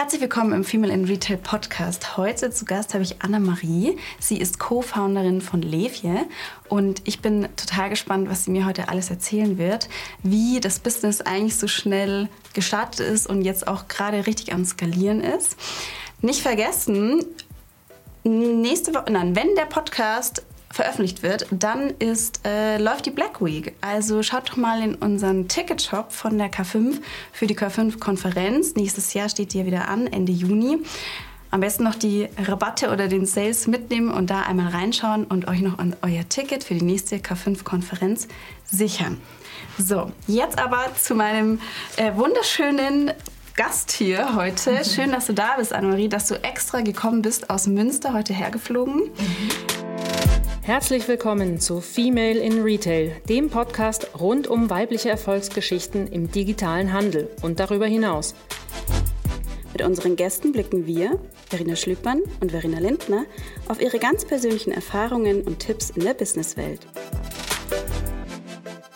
Herzlich willkommen im Female in Retail Podcast. Heute zu Gast habe ich Anna-Marie. Sie ist Co-Founderin von Levje und ich bin total gespannt, was sie mir heute alles erzählen wird, wie das Business eigentlich so schnell gestartet ist und jetzt auch gerade richtig am Skalieren ist. Nicht vergessen, nächste Woche, nein, wenn der Podcast veröffentlicht wird, dann ist, äh, läuft die Black Week. Also schaut doch mal in unseren Ticketshop von der K5 für die K5-Konferenz. Nächstes Jahr steht die ja wieder an, Ende Juni. Am besten noch die Rabatte oder den Sales mitnehmen und da einmal reinschauen und euch noch euer Ticket für die nächste K5-Konferenz sichern. So, jetzt aber zu meinem äh, wunderschönen Gast hier heute. Schön, dass du da bist, Annemarie, dass du extra gekommen bist aus Münster, heute hergeflogen. Mhm. Herzlich willkommen zu Female in Retail, dem Podcast rund um weibliche Erfolgsgeschichten im digitalen Handel und darüber hinaus. Mit unseren Gästen blicken wir, Verena Schlüppmann und Verena Lindner, auf ihre ganz persönlichen Erfahrungen und Tipps in der Businesswelt.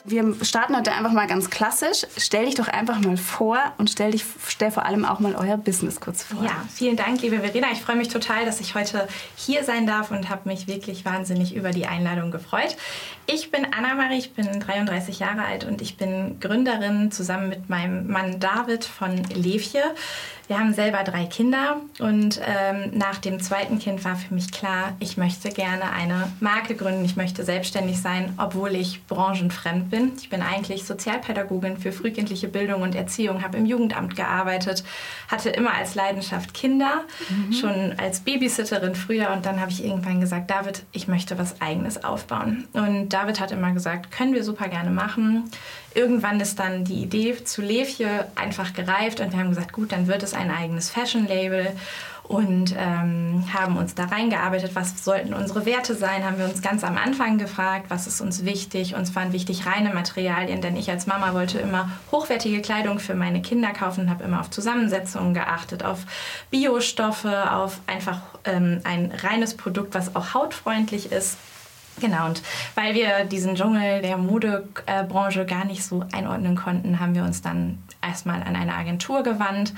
Wir starten heute einfach mal ganz klassisch. Stell dich doch einfach mal vor und stell, dich, stell vor allem auch mal euer Business kurz vor. Ja, vielen Dank, liebe Verena. Ich freue mich total, dass ich heute hier sein darf und habe mich wirklich wahnsinnig über die Einladung gefreut. Ich bin Anna-Marie, ich bin 33 Jahre alt und ich bin Gründerin zusammen mit meinem Mann David von Levje. Wir haben selber drei Kinder und ähm, nach dem zweiten Kind war für mich klar, ich möchte gerne eine Marke gründen, ich möchte selbstständig sein, obwohl ich branchenfremd bin. Ich bin eigentlich Sozialpädagogin für frühkindliche Bildung und Erziehung, habe im Jugendamt gearbeitet, hatte immer als Leidenschaft Kinder, mhm. schon als Babysitterin früher und dann habe ich irgendwann gesagt, David, ich möchte was eigenes aufbauen. Und David hat immer gesagt, können wir super gerne machen irgendwann ist dann die Idee zu Levje einfach gereift und wir haben gesagt, gut, dann wird es ein eigenes Fashion-Label und ähm, haben uns da reingearbeitet, was sollten unsere Werte sein, haben wir uns ganz am Anfang gefragt, was ist uns wichtig. Uns waren wichtig reine Materialien, denn ich als Mama wollte immer hochwertige Kleidung für meine Kinder kaufen und habe immer auf Zusammensetzungen geachtet, auf Biostoffe, auf einfach ähm, ein reines Produkt, was auch hautfreundlich ist. Genau, und weil wir diesen Dschungel der Modebranche gar nicht so einordnen konnten, haben wir uns dann erstmal an eine Agentur gewandt,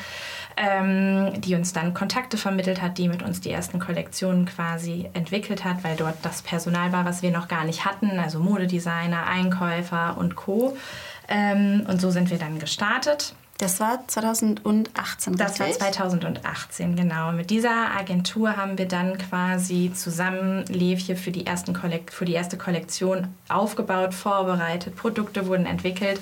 ähm, die uns dann Kontakte vermittelt hat, die mit uns die ersten Kollektionen quasi entwickelt hat, weil dort das Personal war, was wir noch gar nicht hatten, also Modedesigner, Einkäufer und Co. Ähm, und so sind wir dann gestartet. Das war 2018. Das richtig? war 2018, genau. Mit dieser Agentur haben wir dann quasi zusammen Levje für die, ersten Kollekt für die erste Kollektion aufgebaut, vorbereitet, Produkte wurden entwickelt.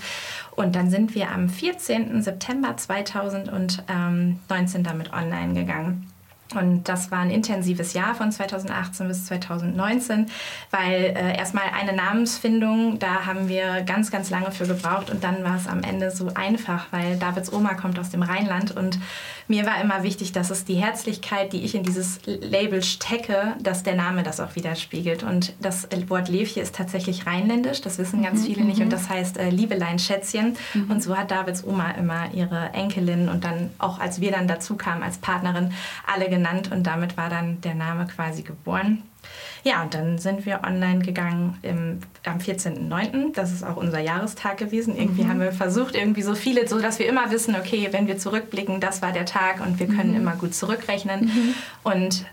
Und dann sind wir am 14. September 2019 damit online gegangen. Und das war ein intensives Jahr von 2018 bis 2019, weil äh, erstmal eine Namensfindung, da haben wir ganz, ganz lange für gebraucht und dann war es am Ende so einfach, weil Davids Oma kommt aus dem Rheinland und mir war immer wichtig, dass es die Herzlichkeit, die ich in dieses Label stecke, dass der Name das auch widerspiegelt. Und das Wort Levje ist tatsächlich rheinländisch, das wissen ganz mhm, viele nicht und mhm. das heißt äh, Liebelein, Schätzchen. Mhm. Und so hat Davids Oma immer ihre Enkelin und dann auch als wir dann dazu kamen als Partnerin alle genannt und damit war dann der Name quasi geboren. Ja, und dann sind wir online gegangen im, am 14.09. Das ist auch unser Jahrestag gewesen. Irgendwie mhm. haben wir versucht, irgendwie so viele, so dass wir immer wissen, okay, wenn wir zurückblicken, das war der Tag und wir können mhm. immer gut zurückrechnen. Mhm. Und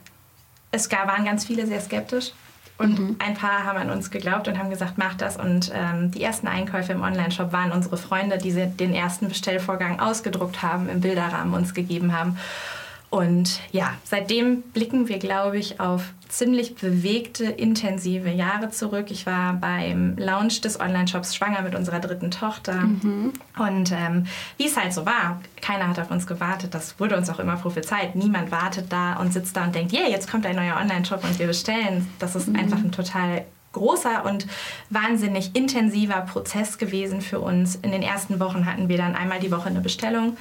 es gab, waren ganz viele sehr skeptisch. Und mhm. ein paar haben an uns geglaubt und haben gesagt, mach das. Und ähm, die ersten Einkäufe im Onlineshop waren unsere Freunde, die den ersten Bestellvorgang ausgedruckt haben, im Bilderrahmen uns gegeben haben. Und ja, seitdem blicken wir, glaube ich, auf ziemlich bewegte, intensive Jahre zurück. Ich war beim Launch des Online-Shops schwanger mit unserer dritten Tochter. Mhm. Und ähm, wie es halt so war, keiner hat auf uns gewartet. Das wurde uns auch immer prophezeit. Niemand wartet da und sitzt da und denkt, yeah, jetzt kommt ein neuer Online-Shop und wir bestellen. Das ist mhm. einfach ein total großer und wahnsinnig intensiver Prozess gewesen für uns. In den ersten Wochen hatten wir dann einmal die Woche eine Bestellung.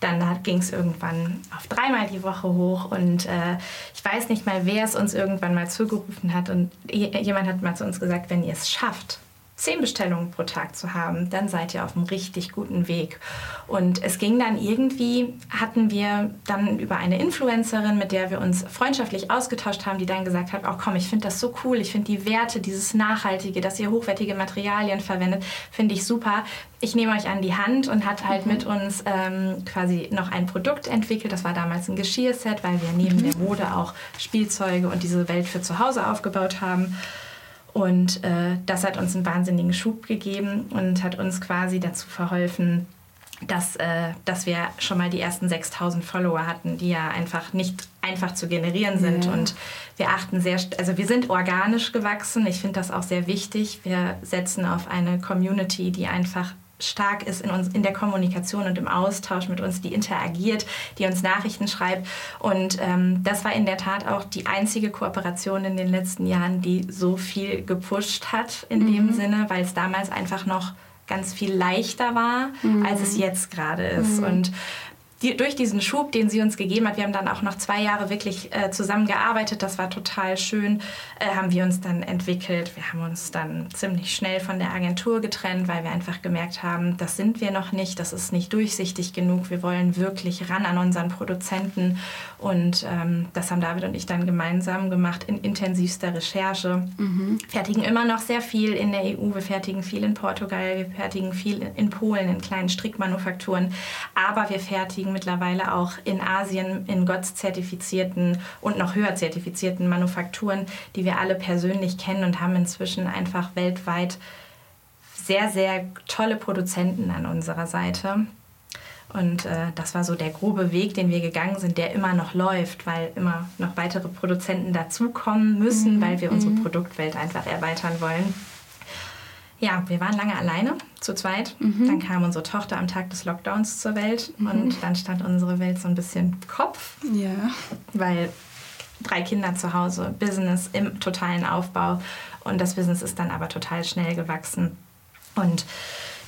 Dann ging es irgendwann auf dreimal die Woche hoch und äh, ich weiß nicht mal, wer es uns irgendwann mal zugerufen hat. Und jemand hat mal zu uns gesagt, wenn ihr es schafft, zehn Bestellungen pro Tag zu haben, dann seid ihr auf einem richtig guten Weg. Und es ging dann irgendwie, hatten wir dann über eine Influencerin, mit der wir uns freundschaftlich ausgetauscht haben, die dann gesagt hat, oh komm, ich finde das so cool, ich finde die Werte, dieses Nachhaltige, dass ihr hochwertige Materialien verwendet, finde ich super. Ich nehme euch an die Hand und hat halt mhm. mit uns ähm, quasi noch ein Produkt entwickelt. Das war damals ein Geschirrset, weil wir neben mhm. der Mode auch Spielzeuge und diese Welt für zu Hause aufgebaut haben. Und äh, das hat uns einen wahnsinnigen Schub gegeben und hat uns quasi dazu verholfen, dass, äh, dass wir schon mal die ersten 6000 Follower hatten, die ja einfach nicht einfach zu generieren sind. Ja. Und wir achten sehr, also wir sind organisch gewachsen. Ich finde das auch sehr wichtig. Wir setzen auf eine Community, die einfach stark ist in, uns, in der Kommunikation und im Austausch mit uns, die interagiert, die uns Nachrichten schreibt. Und ähm, das war in der Tat auch die einzige Kooperation in den letzten Jahren, die so viel gepusht hat in mhm. dem Sinne, weil es damals einfach noch ganz viel leichter war, mhm. als es jetzt gerade ist. Mhm. Und die, durch diesen Schub, den sie uns gegeben hat, wir haben dann auch noch zwei Jahre wirklich äh, zusammengearbeitet, das war total schön, äh, haben wir uns dann entwickelt. Wir haben uns dann ziemlich schnell von der Agentur getrennt, weil wir einfach gemerkt haben, das sind wir noch nicht, das ist nicht durchsichtig genug, wir wollen wirklich ran an unseren Produzenten und ähm, das haben David und ich dann gemeinsam gemacht in intensivster Recherche. Mhm. Fertigen immer noch sehr viel in der EU, wir fertigen viel in Portugal, wir fertigen viel in Polen in kleinen Strickmanufakturen, aber wir fertigen fertigen mittlerweile auch in Asien in GOTS zertifizierten und noch höher zertifizierten Manufakturen, die wir alle persönlich kennen und haben inzwischen einfach weltweit sehr, sehr tolle Produzenten an unserer Seite. Und äh, das war so der grobe Weg, den wir gegangen sind, der immer noch läuft, weil immer noch weitere Produzenten dazukommen müssen, mhm. weil wir unsere mhm. Produktwelt einfach erweitern wollen. Ja, wir waren lange alleine, zu zweit. Mhm. Dann kam unsere Tochter am Tag des Lockdowns zur Welt mhm. und dann stand unsere Welt so ein bisschen Kopf. Ja. Weil drei Kinder zu Hause, Business im totalen Aufbau und das Business ist dann aber total schnell gewachsen. Und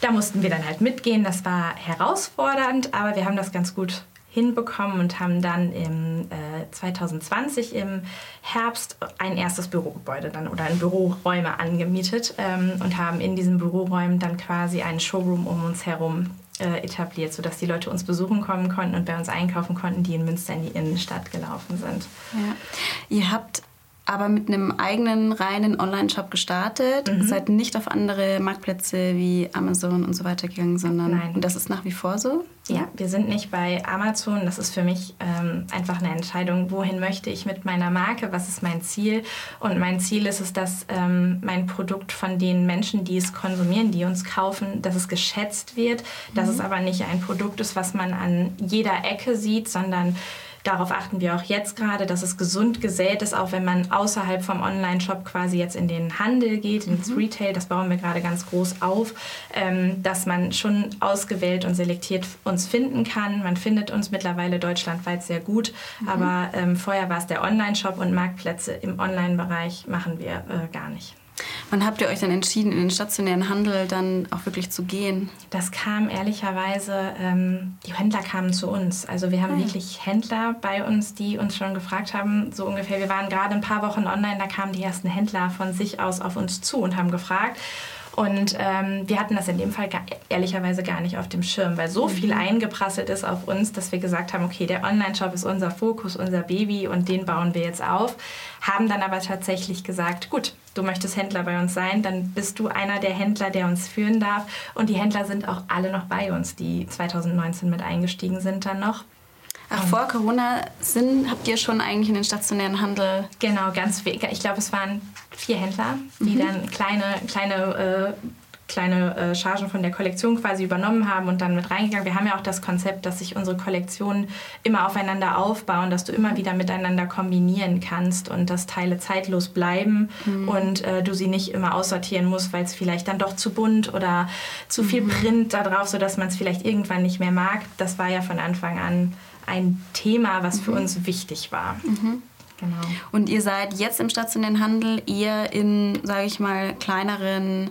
da mussten wir dann halt mitgehen. Das war herausfordernd, aber wir haben das ganz gut hinbekommen und haben dann im äh, 2020 im Herbst ein erstes Bürogebäude dann oder ein Büroräume angemietet ähm, und haben in diesen Büroräumen dann quasi einen Showroom um uns herum äh, etabliert, sodass die Leute uns besuchen kommen konnten und bei uns einkaufen konnten, die in Münster in die Innenstadt gelaufen sind. Ja. Ihr habt aber mit einem eigenen reinen Online-Shop gestartet. Mhm. Seid nicht auf andere Marktplätze wie Amazon und so weiter gegangen, sondern Nein. das ist nach wie vor so? Ja, wir sind nicht bei Amazon. Das ist für mich ähm, einfach eine Entscheidung, wohin möchte ich mit meiner Marke, was ist mein Ziel. Und mein Ziel ist es, dass ähm, mein Produkt von den Menschen, die es konsumieren, die uns kaufen, dass es geschätzt wird, mhm. dass es aber nicht ein Produkt ist, was man an jeder Ecke sieht, sondern Darauf achten wir auch jetzt gerade, dass es gesund gesät ist, auch wenn man außerhalb vom Online-Shop quasi jetzt in den Handel geht, ins mhm. Retail. Das bauen wir gerade ganz groß auf, ähm, dass man schon ausgewählt und selektiert uns finden kann. Man findet uns mittlerweile deutschlandweit sehr gut, mhm. aber ähm, vorher war es der Online-Shop und Marktplätze im Online-Bereich machen wir äh, gar nicht. Wann habt ihr euch dann entschieden, in den stationären Handel dann auch wirklich zu gehen? Das kam ehrlicherweise, ähm, die Händler kamen zu uns. Also wir haben ah, wirklich Händler bei uns, die uns schon gefragt haben, so ungefähr, wir waren gerade ein paar Wochen online, da kamen die ersten Händler von sich aus auf uns zu und haben gefragt, und ähm, wir hatten das in dem Fall gar, ehrlicherweise gar nicht auf dem Schirm, weil so viel mhm. eingeprasselt ist auf uns, dass wir gesagt haben, okay, der Online-Shop ist unser Fokus, unser Baby und den bauen wir jetzt auf. Haben dann aber tatsächlich gesagt, gut, du möchtest Händler bei uns sein, dann bist du einer der Händler, der uns führen darf. Und die Händler sind auch alle noch bei uns, die 2019 mit eingestiegen sind dann noch. Ach, vor Corona sind, habt ihr schon eigentlich in den stationären Handel? Genau, ganz wenig. Ich glaube, es waren vier Händler, die mhm. dann kleine, kleine, äh, kleine äh, Chargen von der Kollektion quasi übernommen haben und dann mit reingegangen. Wir haben ja auch das Konzept, dass sich unsere Kollektionen immer aufeinander aufbauen, dass du immer wieder miteinander kombinieren kannst und dass Teile zeitlos bleiben mhm. und äh, du sie nicht immer aussortieren musst, weil es vielleicht dann doch zu bunt oder zu viel mhm. Print da drauf, sodass man es vielleicht irgendwann nicht mehr mag. Das war ja von Anfang an ein Thema, was für mhm. uns wichtig war. Mhm. Genau. Und ihr seid jetzt im stationären Handel eher in, sage ich mal, kleineren,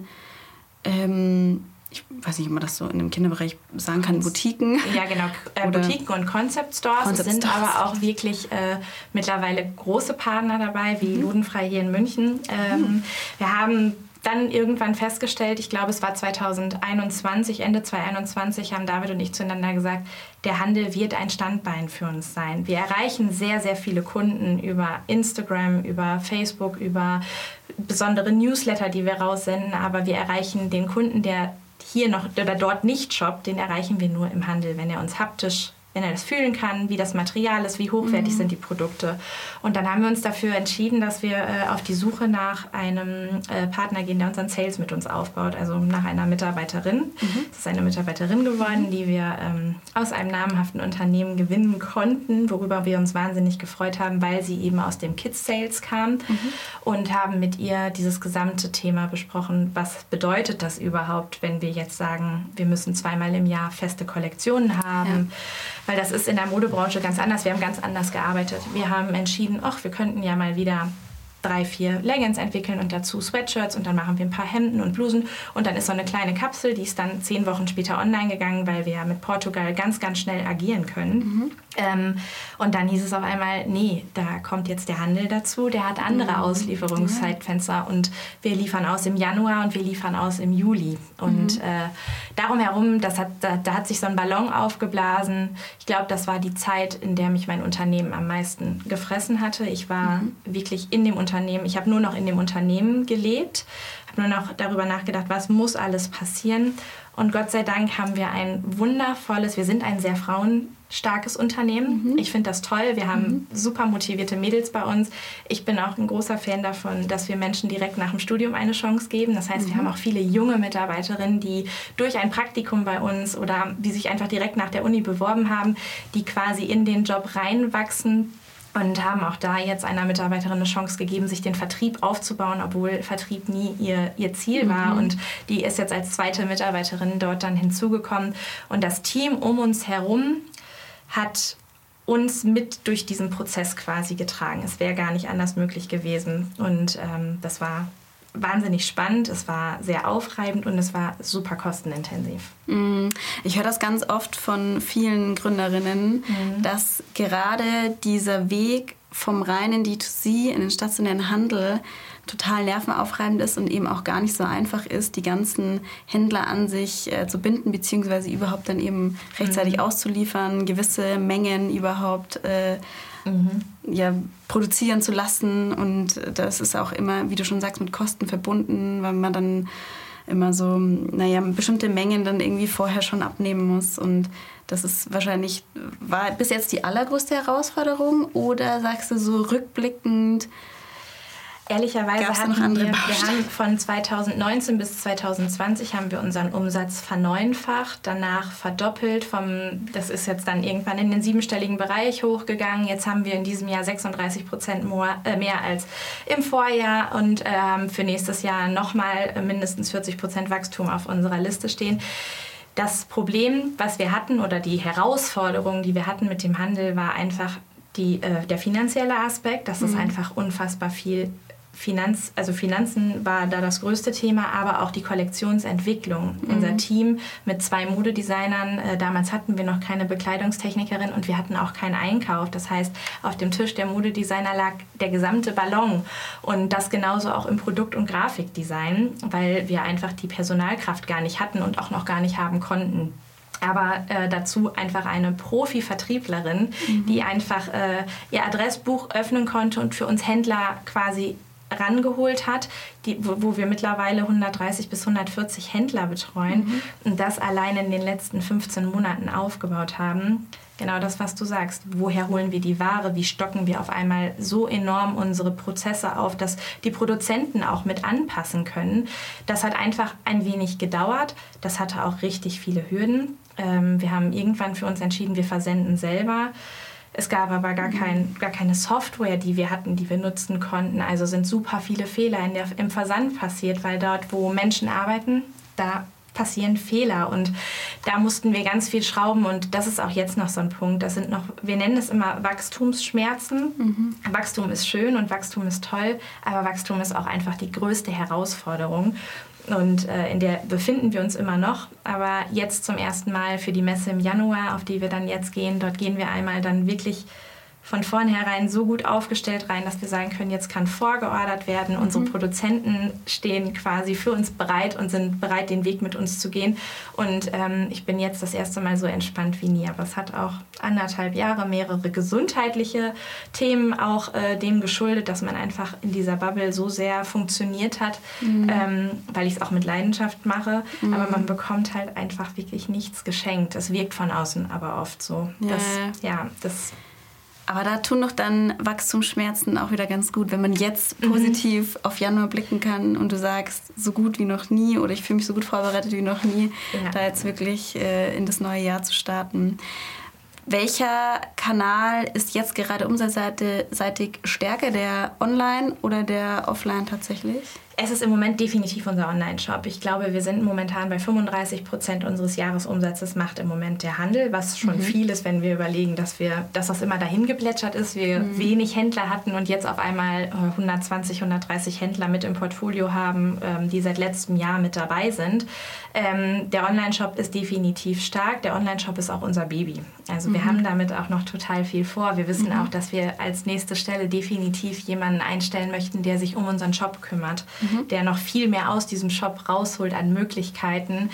ähm, ich weiß nicht, ob man das so in dem Kinderbereich sagen kann, Boutiquen. Ja, genau. Äh, Boutiquen und Concept Stores. Concept sind Stores. aber auch wirklich äh, mittlerweile große Partner dabei, wie mhm. Ludenfrei hier in München. Ähm, mhm. Wir haben dann irgendwann festgestellt, ich glaube es war 2021, Ende 2021, haben David und ich zueinander gesagt, der Handel wird ein Standbein für uns sein. Wir erreichen sehr, sehr viele Kunden über Instagram, über Facebook, über besondere Newsletter, die wir raussenden, aber wir erreichen den Kunden, der hier noch oder dort nicht shoppt, den erreichen wir nur im Handel, wenn er uns haptisch wenn er das fühlen kann, wie das Material ist, wie hochwertig mhm. sind die Produkte. Und dann haben wir uns dafür entschieden, dass wir äh, auf die Suche nach einem äh, Partner gehen, der unseren Sales mit uns aufbaut, also nach einer Mitarbeiterin. Mhm. Das ist eine Mitarbeiterin geworden, die wir ähm, aus einem namhaften Unternehmen gewinnen konnten, worüber wir uns wahnsinnig gefreut haben, weil sie eben aus dem Kids Sales kam mhm. und haben mit ihr dieses gesamte Thema besprochen. Was bedeutet das überhaupt, wenn wir jetzt sagen, wir müssen zweimal im Jahr feste Kollektionen haben? Ja weil das ist in der Modebranche ganz anders. Wir haben ganz anders gearbeitet. Wir haben entschieden, ach, wir könnten ja mal wieder drei, vier Leggings entwickeln und dazu Sweatshirts und dann machen wir ein paar Hemden und Blusen und dann ist so eine kleine Kapsel, die ist dann zehn Wochen später online gegangen, weil wir mit Portugal ganz, ganz schnell agieren können. Mhm. Ähm, und dann hieß es auf einmal, nee, da kommt jetzt der Handel dazu, der hat andere mhm. Auslieferungszeitfenster und wir liefern aus im Januar und wir liefern aus im Juli. Und mhm. äh, darum herum, das hat, da, da, hat sich so ein Ballon aufgeblasen. Ich glaube, das war die Zeit, in der mich mein Unternehmen am meisten gefressen hatte. Ich war mhm. wirklich in dem Unternehmen, ich habe nur noch in dem Unternehmen gelebt, habe nur noch darüber nachgedacht, was muss alles passieren. Und Gott sei Dank haben wir ein wundervolles, wir sind ein sehr frauenstarkes Unternehmen. Mhm. Ich finde das toll. Wir haben mhm. super motivierte Mädels bei uns. Ich bin auch ein großer Fan davon, dass wir Menschen direkt nach dem Studium eine Chance geben. Das heißt, mhm. wir haben auch viele junge Mitarbeiterinnen, die durch ein Praktikum bei uns oder die sich einfach direkt nach der Uni beworben haben, die quasi in den Job reinwachsen und haben auch da jetzt einer Mitarbeiterin eine Chance gegeben, sich den Vertrieb aufzubauen, obwohl Vertrieb nie ihr, ihr Ziel war. Mhm. Und die ist jetzt als zweite Mitarbeiterin dort dann hinzugekommen. Und das Team um uns herum hat uns mit durch diesen Prozess quasi getragen. Es wäre gar nicht anders möglich gewesen. Und ähm, das war wahnsinnig spannend, es war sehr aufreibend und es war super kostenintensiv. Mm, ich höre das ganz oft von vielen Gründerinnen, mhm. dass gerade dieser Weg vom reinen D2C in den stationären Handel total nervenaufreibend ist und eben auch gar nicht so einfach ist, die ganzen Händler an sich äh, zu binden, beziehungsweise überhaupt dann eben rechtzeitig mhm. auszuliefern, gewisse Mengen überhaupt äh, mhm. ja, produzieren zu lassen. Und das ist auch immer, wie du schon sagst, mit Kosten verbunden, weil man dann immer so, naja, bestimmte Mengen dann irgendwie vorher schon abnehmen muss. Und das ist wahrscheinlich, war bis jetzt die allergrößte Herausforderung? Oder sagst du so rückblickend, Ehrlicherweise hatten wir, wir haben von 2019 bis 2020 haben wir unseren Umsatz verneunfacht, danach verdoppelt. Vom, das ist jetzt dann irgendwann in den siebenstelligen Bereich hochgegangen. Jetzt haben wir in diesem Jahr 36 Prozent äh, mehr als im Vorjahr und ähm, für nächstes Jahr nochmal mindestens 40 Prozent Wachstum auf unserer Liste stehen. Das Problem, was wir hatten oder die Herausforderung, die wir hatten mit dem Handel, war einfach die, äh, der finanzielle Aspekt, dass mhm. es einfach unfassbar viel Finanz, also Finanzen war da das größte Thema, aber auch die Kollektionsentwicklung. Mhm. Unser Team mit zwei Modedesignern, äh, damals hatten wir noch keine Bekleidungstechnikerin und wir hatten auch keinen Einkauf. Das heißt, auf dem Tisch der Modedesigner lag der gesamte Ballon und das genauso auch im Produkt- und Grafikdesign, weil wir einfach die Personalkraft gar nicht hatten und auch noch gar nicht haben konnten aber äh, dazu einfach eine Profi-Vertrieblerin, mhm. die einfach äh, ihr Adressbuch öffnen konnte und für uns Händler quasi rangeholt hat, die, wo, wo, wir mittlerweile 130 bis 140 Händler betreuen mhm. und das allein in den letzten 15 Monaten aufgebaut haben. Genau das, was du sagst. Woher holen wir die Ware? Wie stocken wir auf einmal so enorm unsere Prozesse auf, dass die Produzenten auch mit anpassen können? Das hat einfach ein wenig gedauert. Das hatte auch richtig viele Hürden. Ähm, wir haben irgendwann für uns entschieden, wir versenden selber. Es gab aber gar, kein, gar keine Software, die wir hatten, die wir nutzen konnten. Also sind super viele Fehler der, im Versand passiert, weil dort, wo Menschen arbeiten, da passieren Fehler und da mussten wir ganz viel schrauben und das ist auch jetzt noch so ein Punkt. Das sind noch, wir nennen es immer Wachstumsschmerzen. Mhm. Wachstum ist schön und Wachstum ist toll, aber Wachstum ist auch einfach die größte Herausforderung und äh, in der befinden wir uns immer noch. Aber jetzt zum ersten Mal für die Messe im Januar, auf die wir dann jetzt gehen, dort gehen wir einmal dann wirklich von vornherein so gut aufgestellt rein, dass wir sagen können, jetzt kann vorgeordert werden. Mhm. Unsere Produzenten stehen quasi für uns bereit und sind bereit, den Weg mit uns zu gehen. Und ähm, ich bin jetzt das erste Mal so entspannt wie nie. Aber es hat auch anderthalb Jahre, mehrere gesundheitliche Themen auch äh, dem geschuldet, dass man einfach in dieser Bubble so sehr funktioniert hat, mhm. ähm, weil ich es auch mit Leidenschaft mache. Mhm. Aber man bekommt halt einfach wirklich nichts geschenkt. Es wirkt von außen aber oft so. Ja, das, ja, das aber da tun doch dann Wachstumsschmerzen auch wieder ganz gut, wenn man jetzt mhm. positiv mhm. auf Januar blicken kann und du sagst, so gut wie noch nie oder ich fühle mich so gut vorbereitet wie noch nie, ja. da jetzt wirklich äh, in das neue Jahr zu starten. Welcher Kanal ist jetzt gerade umsatzseitig stärker, der Online oder der Offline tatsächlich? Es ist im Moment definitiv unser Online-Shop. Ich glaube, wir sind momentan bei 35 Prozent unseres Jahresumsatzes macht im Moment der Handel, was schon mhm. viel ist, wenn wir überlegen, dass wir, dass das immer dahin geplätschert ist, wir mhm. wenig Händler hatten und jetzt auf einmal 120, äh, 130 Händler mit im Portfolio haben, ähm, die seit letztem Jahr mit dabei sind. Ähm, der Online-Shop ist definitiv stark. Der Online-Shop ist auch unser Baby. Also mhm. wir haben damit auch noch total viel vor. Wir wissen mhm. auch, dass wir als nächste Stelle definitiv jemanden einstellen möchten, der sich um unseren Shop kümmert. Mhm der noch viel mehr aus diesem Shop rausholt an Möglichkeiten.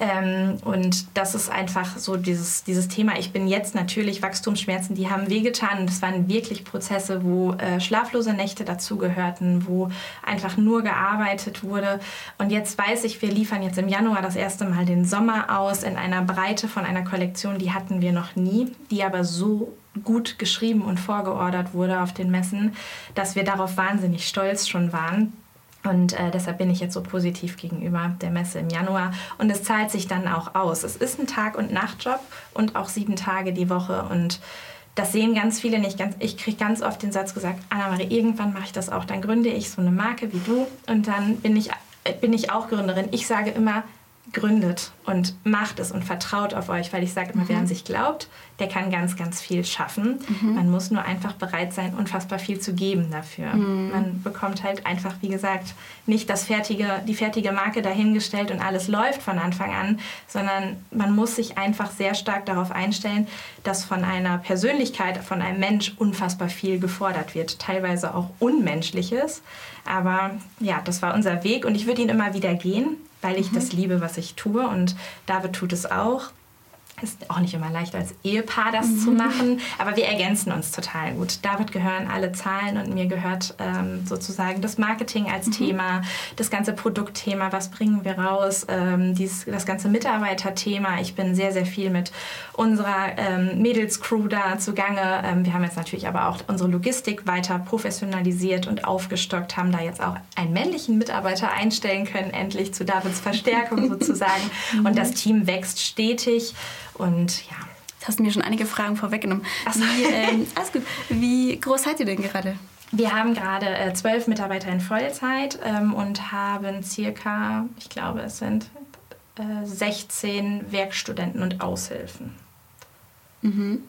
Ähm, und das ist einfach so dieses, dieses Thema. Ich bin jetzt natürlich Wachstumsschmerzen, die haben wehgetan. Es waren wirklich Prozesse, wo äh, schlaflose Nächte dazugehörten, wo einfach nur gearbeitet wurde. Und jetzt weiß ich, wir liefern jetzt im Januar das erste Mal den Sommer aus in einer Breite von einer Kollektion, die hatten wir noch nie, die aber so gut geschrieben und vorgeordert wurde auf den Messen, dass wir darauf wahnsinnig stolz schon waren. Und äh, deshalb bin ich jetzt so positiv gegenüber der Messe im Januar. Und es zahlt sich dann auch aus. Es ist ein Tag- und Nachtjob und auch sieben Tage die Woche. Und das sehen ganz viele nicht. Ganz, ich kriege ganz oft den Satz gesagt, Anna-Marie, irgendwann mache ich das auch. Dann gründe ich so eine Marke wie du und dann bin ich, äh, bin ich auch Gründerin. Ich sage immer, gründet und macht es und vertraut auf euch, weil ich sage immer, mhm. wer an sich glaubt, der kann ganz, ganz viel schaffen. Mhm. Man muss nur einfach bereit sein, unfassbar viel zu geben dafür. Mhm. Man bekommt halt einfach, wie gesagt, nicht das fertige, die fertige Marke dahingestellt und alles läuft von Anfang an, sondern man muss sich einfach sehr stark darauf einstellen, dass von einer Persönlichkeit, von einem Mensch unfassbar viel gefordert wird, teilweise auch Unmenschliches. Aber ja, das war unser Weg und ich würde ihn immer wieder gehen weil ich mhm. das liebe, was ich tue. Und David tut es auch. Ist auch nicht immer leicht als Ehepaar das mhm. zu machen, aber wir ergänzen uns total gut. David gehören alle Zahlen und mir gehört ähm, sozusagen das Marketing als mhm. Thema, das ganze Produktthema, was bringen wir raus, ähm, dieses, das ganze Mitarbeiterthema. Ich bin sehr, sehr viel mit unserer ähm, Mädelscrew da zugange. Ähm, wir haben jetzt natürlich aber auch unsere Logistik weiter professionalisiert und aufgestockt, haben da jetzt auch einen männlichen Mitarbeiter einstellen können, endlich zu Davids Verstärkung sozusagen. Und das Team wächst stetig. Und ja. Jetzt hast du mir schon einige Fragen vorweggenommen. So. Wie, ähm, alles gut. Wie groß seid ihr denn gerade? Wir haben gerade äh, zwölf Mitarbeiter in Vollzeit ähm, und haben circa, ich glaube, es sind äh, 16 Werkstudenten und Aushilfen. Mhm.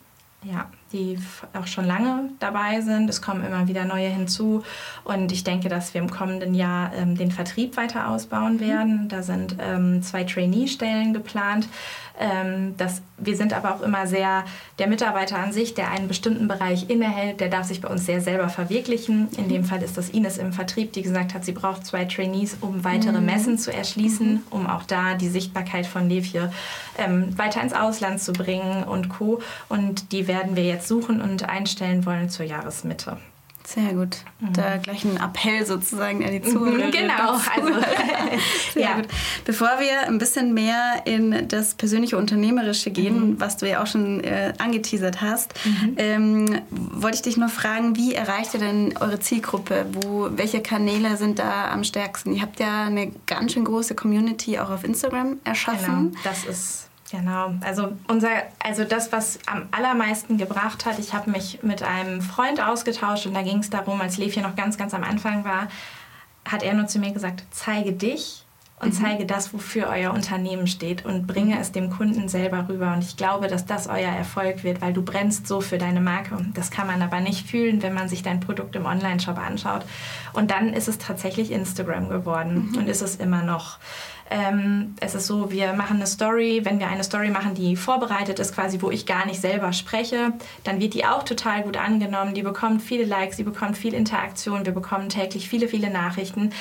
Ja, die auch schon lange dabei sind. Es kommen immer wieder neue hinzu. Und ich denke, dass wir im kommenden Jahr ähm, den Vertrieb weiter ausbauen mhm. werden. Da sind ähm, zwei Trainee-Stellen geplant. Ähm, das, wir sind aber auch immer sehr, der Mitarbeiter an sich, der einen bestimmten Bereich innehält, der darf sich bei uns sehr selber verwirklichen. In dem Fall ist das Ines im Vertrieb, die gesagt hat, sie braucht zwei Trainees, um weitere mhm. Messen zu erschließen, mhm. um auch da die Sichtbarkeit von Levje ähm, weiter ins Ausland zu bringen und Co. Und die werden wir jetzt suchen und einstellen wollen zur Jahresmitte. Sehr gut. Mhm. Da gleich ein Appell sozusagen an die mhm, Zuhörer. Genau. Also, Sehr ja. gut. Bevor wir ein bisschen mehr in das persönliche Unternehmerische gehen, mhm. was du ja auch schon äh, angeteasert hast, mhm. ähm, wollte ich dich nur fragen, wie erreicht ihr denn eure Zielgruppe? Wo, welche Kanäle sind da am stärksten? Ihr habt ja eine ganz schön große Community auch auf Instagram erschaffen. Genau, das ist Genau, also unser, also das, was am allermeisten gebracht hat, ich habe mich mit einem Freund ausgetauscht und da ging es darum, als Lev hier noch ganz, ganz am Anfang war, hat er nur zu mir gesagt, zeige dich und mhm. zeige das, wofür euer Unternehmen steht und bringe es dem Kunden selber rüber. Und ich glaube, dass das euer Erfolg wird, weil du brennst so für deine Marke. Das kann man aber nicht fühlen, wenn man sich dein Produkt im Online-Shop anschaut. Und dann ist es tatsächlich Instagram geworden mhm. und ist es immer noch. Ähm, es ist so, wir machen eine Story, wenn wir eine Story machen, die vorbereitet ist, quasi, wo ich gar nicht selber spreche, dann wird die auch total gut angenommen. Die bekommt viele Likes, die bekommt viel Interaktion, wir bekommen täglich viele, viele Nachrichten.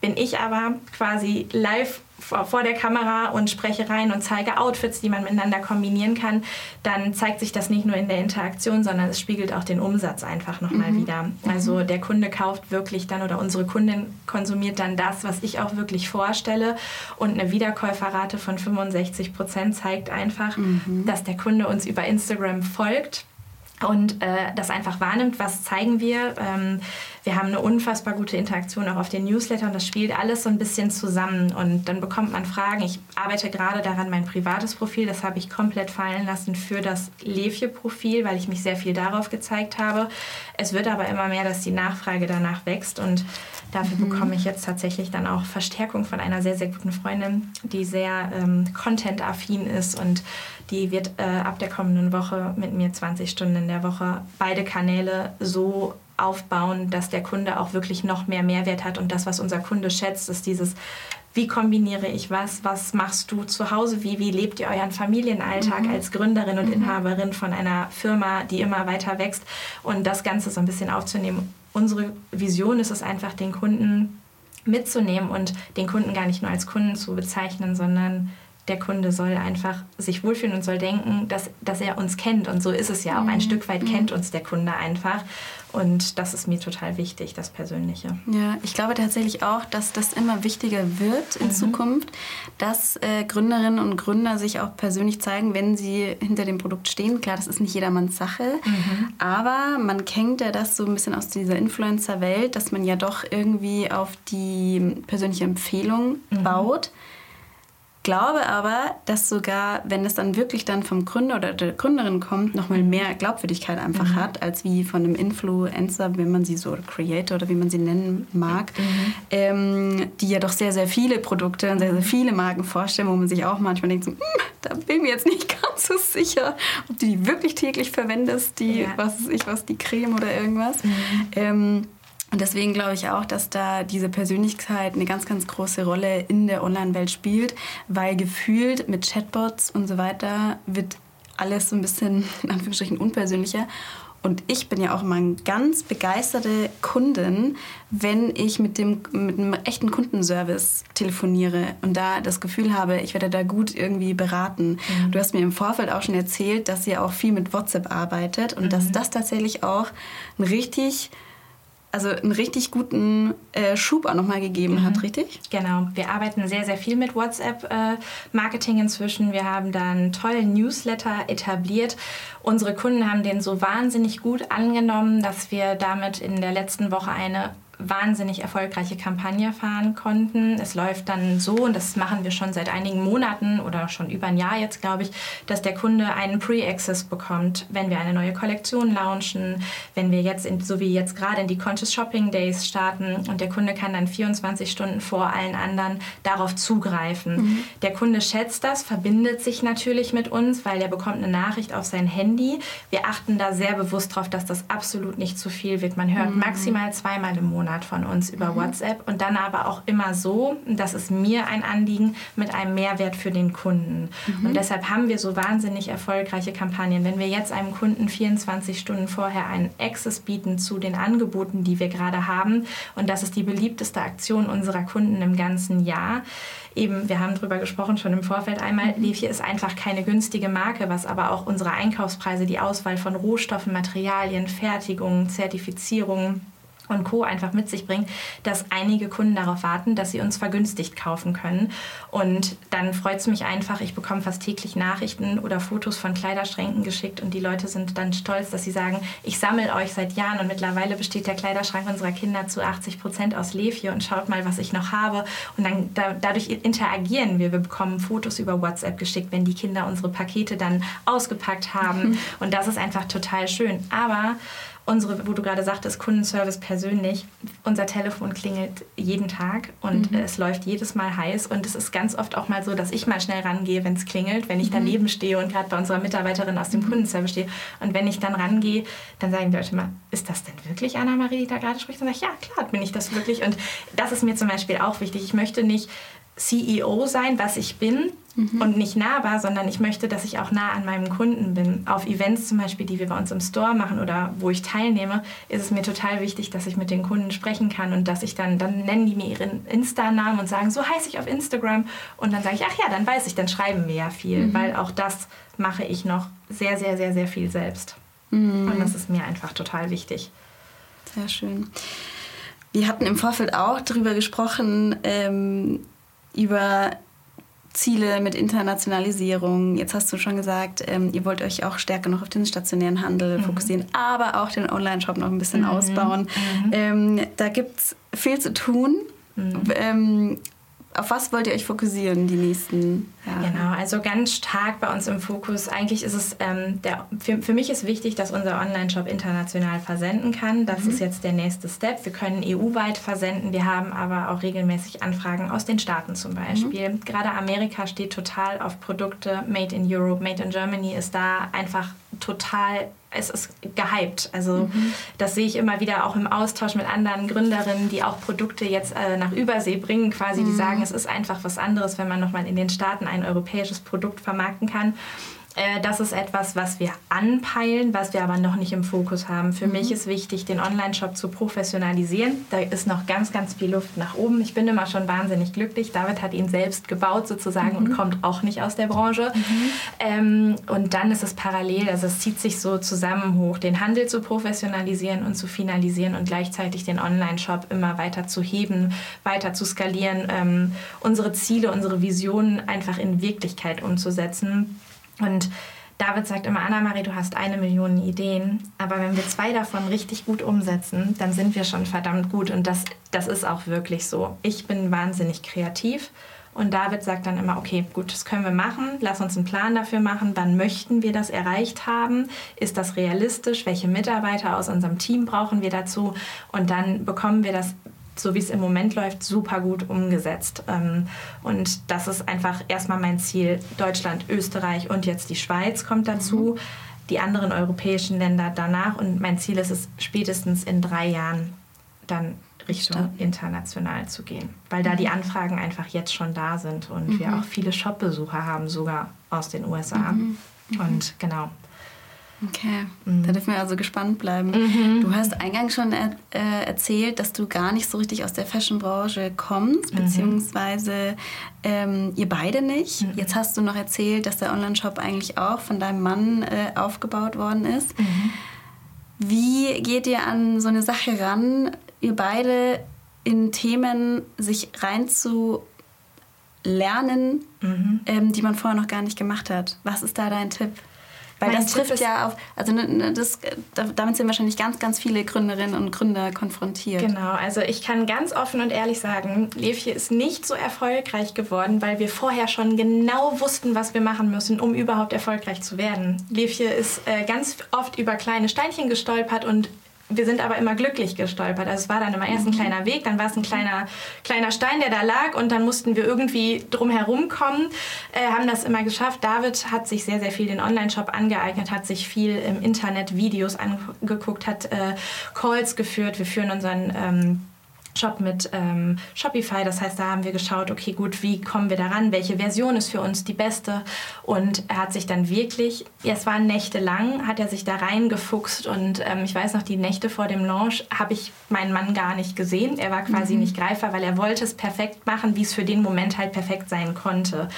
Bin ich aber quasi live vor der Kamera und spreche rein und zeige Outfits, die man miteinander kombinieren kann, dann zeigt sich das nicht nur in der Interaktion, sondern es spiegelt auch den Umsatz einfach nochmal mhm. wieder. Also der Kunde kauft wirklich dann oder unsere Kundin konsumiert dann das, was ich auch wirklich vorstelle. Und eine Wiederkäuferrate von 65 Prozent zeigt einfach, mhm. dass der Kunde uns über Instagram folgt und äh, das einfach wahrnimmt, was zeigen wir. Ähm, wir haben eine unfassbar gute Interaktion auch auf den Newsletter und das spielt alles so ein bisschen zusammen und dann bekommt man Fragen. Ich arbeite gerade daran, mein privates Profil, das habe ich komplett fallen lassen für das Lefje-Profil, weil ich mich sehr viel darauf gezeigt habe. Es wird aber immer mehr, dass die Nachfrage danach wächst und dafür mhm. bekomme ich jetzt tatsächlich dann auch Verstärkung von einer sehr, sehr guten Freundin, die sehr ähm, content-affin ist und die wird äh, ab der kommenden Woche mit mir 20 Stunden in der Woche beide Kanäle so aufbauen, dass der Kunde auch wirklich noch mehr Mehrwert hat. Und das, was unser Kunde schätzt, ist dieses, wie kombiniere ich was, was machst du zu Hause, wie, wie lebt ihr euren Familienalltag mhm. als Gründerin und mhm. Inhaberin von einer Firma, die immer weiter wächst. Und das Ganze so ein bisschen aufzunehmen. Unsere Vision ist es einfach, den Kunden mitzunehmen und den Kunden gar nicht nur als Kunden zu bezeichnen, sondern der Kunde soll einfach sich wohlfühlen und soll denken, dass, dass er uns kennt. Und so ist es ja auch. Ein mhm. Stück weit kennt mhm. uns der Kunde einfach. Und das ist mir total wichtig, das Persönliche. Ja, ich glaube tatsächlich auch, dass das immer wichtiger wird in mhm. Zukunft, dass äh, Gründerinnen und Gründer sich auch persönlich zeigen, wenn sie hinter dem Produkt stehen. Klar, das ist nicht jedermanns Sache, mhm. aber man kennt ja das so ein bisschen aus dieser Influencer-Welt, dass man ja doch irgendwie auf die persönliche Empfehlung mhm. baut glaube aber, dass sogar, wenn es dann wirklich dann vom Gründer oder der Gründerin kommt, nochmal mehr Glaubwürdigkeit einfach mhm. hat, als wie von einem Influencer, wenn man sie so, oder Creator oder wie man sie nennen mag, mhm. ähm, die ja doch sehr, sehr viele Produkte und sehr, sehr viele Marken vorstellen, wo man sich auch manchmal denkt, so, hm, da bin ich mir jetzt nicht ganz so sicher, ob du die wirklich täglich verwendest, die, ja. was ich was, die Creme oder irgendwas. Mhm. Ähm, und deswegen glaube ich auch, dass da diese Persönlichkeit eine ganz, ganz große Rolle in der Online-Welt spielt, weil gefühlt mit Chatbots und so weiter wird alles so ein bisschen in Anführungsstrichen unpersönlicher. Und ich bin ja auch immer eine ganz begeisterte Kundin, wenn ich mit, dem, mit einem echten Kundenservice telefoniere und da das Gefühl habe, ich werde da gut irgendwie beraten. Mhm. Du hast mir im Vorfeld auch schon erzählt, dass ihr auch viel mit WhatsApp arbeitet und mhm. dass das tatsächlich auch ein richtig also einen richtig guten äh, Schub auch nochmal gegeben mhm. hat, richtig? Genau. Wir arbeiten sehr, sehr viel mit WhatsApp-Marketing äh, inzwischen. Wir haben da einen tollen Newsletter etabliert. Unsere Kunden haben den so wahnsinnig gut angenommen, dass wir damit in der letzten Woche eine wahnsinnig erfolgreiche Kampagne fahren konnten. Es läuft dann so, und das machen wir schon seit einigen Monaten oder schon über ein Jahr jetzt, glaube ich, dass der Kunde einen Pre-Access bekommt, wenn wir eine neue Kollektion launchen, wenn wir jetzt, in, so wie jetzt gerade in die Conscious Shopping Days starten und der Kunde kann dann 24 Stunden vor allen anderen darauf zugreifen. Mhm. Der Kunde schätzt das, verbindet sich natürlich mit uns, weil er bekommt eine Nachricht auf sein Handy. Wir achten da sehr bewusst darauf, dass das absolut nicht zu viel wird. Man hört mhm. maximal zweimal im Monat Monat von uns über mhm. WhatsApp und dann aber auch immer so, das ist mir ein Anliegen, mit einem Mehrwert für den Kunden. Mhm. Und deshalb haben wir so wahnsinnig erfolgreiche Kampagnen. Wenn wir jetzt einem Kunden 24 Stunden vorher einen Access bieten zu den Angeboten, die wir gerade haben, und das ist die beliebteste Aktion unserer Kunden im ganzen Jahr, eben, wir haben darüber gesprochen schon im Vorfeld einmal, mhm. Levie ist einfach keine günstige Marke, was aber auch unsere Einkaufspreise, die Auswahl von Rohstoffen, Materialien, Fertigung, Zertifizierung, und Co. einfach mit sich bringt, dass einige Kunden darauf warten, dass sie uns vergünstigt kaufen können. Und dann freut es mich einfach, ich bekomme fast täglich Nachrichten oder Fotos von Kleiderschränken geschickt und die Leute sind dann stolz, dass sie sagen, ich sammle euch seit Jahren und mittlerweile besteht der Kleiderschrank unserer Kinder zu 80 Prozent aus Lefje und schaut mal, was ich noch habe. Und dann da, dadurch interagieren wir. Wir bekommen Fotos über WhatsApp geschickt, wenn die Kinder unsere Pakete dann ausgepackt haben. Und das ist einfach total schön. Aber unsere, wo du gerade sagtest, Kundenservice persönlich, unser Telefon klingelt jeden Tag und mhm. es läuft jedes Mal heiß und es ist ganz oft auch mal so, dass ich mal schnell rangehe, wenn es klingelt, wenn ich mhm. daneben stehe und gerade bei unserer Mitarbeiterin aus dem mhm. Kundenservice stehe und wenn ich dann rangehe, dann sagen die Leute immer, ist das denn wirklich Anna-Marie, die da gerade spricht? Und dann sage ich, ja klar, bin ich das wirklich und das ist mir zum Beispiel auch wichtig. Ich möchte nicht CEO sein, was ich bin mhm. und nicht nahbar, sondern ich möchte, dass ich auch nah an meinem Kunden bin. Auf Events zum Beispiel, die wir bei uns im Store machen oder wo ich teilnehme, ist es mir total wichtig, dass ich mit den Kunden sprechen kann und dass ich dann, dann nennen die mir ihren Insta-Namen und sagen, so heiße ich auf Instagram und dann sage ich, ach ja, dann weiß ich, dann schreiben wir ja viel, mhm. weil auch das mache ich noch sehr, sehr, sehr, sehr viel selbst. Mhm. Und das ist mir einfach total wichtig. Sehr schön. Wir hatten im Vorfeld auch darüber gesprochen, ähm, über Ziele mit Internationalisierung. Jetzt hast du schon gesagt, ähm, ihr wollt euch auch stärker noch auf den stationären Handel mhm. fokussieren, aber auch den Online-Shop noch ein bisschen mhm. ausbauen. Mhm. Ähm, da gibt es viel zu tun. Mhm. Ähm, auf was wollt ihr euch fokussieren die nächsten Jahre? Genau, also ganz stark bei uns im Fokus. Eigentlich ist es, ähm, der, für, für mich ist wichtig, dass unser Online-Shop international versenden kann. Das mhm. ist jetzt der nächste Step. Wir können EU-weit versenden. Wir haben aber auch regelmäßig Anfragen aus den Staaten zum Beispiel. Mhm. Gerade Amerika steht total auf Produkte. Made in Europe, Made in Germany ist da einfach total es ist gehypt. Also mhm. das sehe ich immer wieder auch im Austausch mit anderen Gründerinnen, die auch Produkte jetzt äh, nach Übersee bringen, quasi, mhm. die sagen, es ist einfach was anderes, wenn man nochmal in den Staaten ein europäisches Produkt vermarkten kann. Äh, das ist etwas, was wir anpeilen, was wir aber noch nicht im Fokus haben. Für mhm. mich ist wichtig, den Online-Shop zu professionalisieren. Da ist noch ganz, ganz viel Luft nach oben. Ich bin immer schon wahnsinnig glücklich. David hat ihn selbst gebaut sozusagen mhm. und kommt auch nicht aus der Branche. Mhm. Ähm, und dann ist es parallel, also es zieht sich so zusammen hoch, den Handel zu professionalisieren und zu finalisieren und gleichzeitig den Online-Shop immer weiter zu heben, weiter zu skalieren, ähm, unsere Ziele, unsere Visionen einfach in Wirklichkeit umzusetzen. Und David sagt immer, Anna-Marie, du hast eine Million Ideen, aber wenn wir zwei davon richtig gut umsetzen, dann sind wir schon verdammt gut. Und das, das ist auch wirklich so. Ich bin wahnsinnig kreativ. Und David sagt dann immer, okay, gut, das können wir machen, lass uns einen Plan dafür machen, wann möchten wir das erreicht haben, ist das realistisch, welche Mitarbeiter aus unserem Team brauchen wir dazu? Und dann bekommen wir das so wie es im Moment läuft, super gut umgesetzt. Ähm, und das ist einfach erstmal mein Ziel. Deutschland, Österreich und jetzt die Schweiz kommt dazu, mhm. die anderen europäischen Länder danach. Und mein Ziel ist es, spätestens in drei Jahren dann Richtung international zu gehen, weil da die mhm. Anfragen einfach jetzt schon da sind und mhm. wir auch viele Shop-Besucher haben, sogar aus den USA. Mhm. mhm. Und genau, Okay, mhm. da dürfen wir also gespannt bleiben. Mhm. Du hast eingangs schon er, äh, erzählt, dass du gar nicht so richtig aus der Fashion-Branche kommst, mhm. beziehungsweise ähm, ihr beide nicht. Mhm. Jetzt hast du noch erzählt, dass der Online-Shop eigentlich auch von deinem Mann äh, aufgebaut worden ist. Mhm. Wie geht ihr an so eine Sache ran, ihr beide in Themen sich rein zu lernen, mhm. ähm, die man vorher noch gar nicht gemacht hat? Was ist da dein Tipp? Weil mein das trifft ja auf, also ne, ne, das, damit sind wahrscheinlich ganz, ganz viele Gründerinnen und Gründer konfrontiert. Genau, also ich kann ganz offen und ehrlich sagen, Levje ist nicht so erfolgreich geworden, weil wir vorher schon genau wussten, was wir machen müssen, um überhaupt erfolgreich zu werden. Levje ist äh, ganz oft über kleine Steinchen gestolpert und wir sind aber immer glücklich gestolpert. Also es war dann immer erst ein mhm. kleiner Weg, dann war es ein kleiner, kleiner Stein, der da lag und dann mussten wir irgendwie drum herum kommen, äh, haben das immer geschafft. David hat sich sehr, sehr viel den Online-Shop angeeignet, hat sich viel im Internet Videos angeguckt, hat äh, Calls geführt. Wir führen unseren ähm, Shop mit ähm, Shopify. Das heißt, da haben wir geschaut, okay, gut, wie kommen wir daran? Welche Version ist für uns die beste? Und er hat sich dann wirklich, ja, es waren Nächte lang, hat er sich da reingefuchst. Und ähm, ich weiß noch, die Nächte vor dem Launch habe ich meinen Mann gar nicht gesehen. Er war quasi mhm. nicht greifbar, weil er wollte es perfekt machen, wie es für den Moment halt perfekt sein konnte.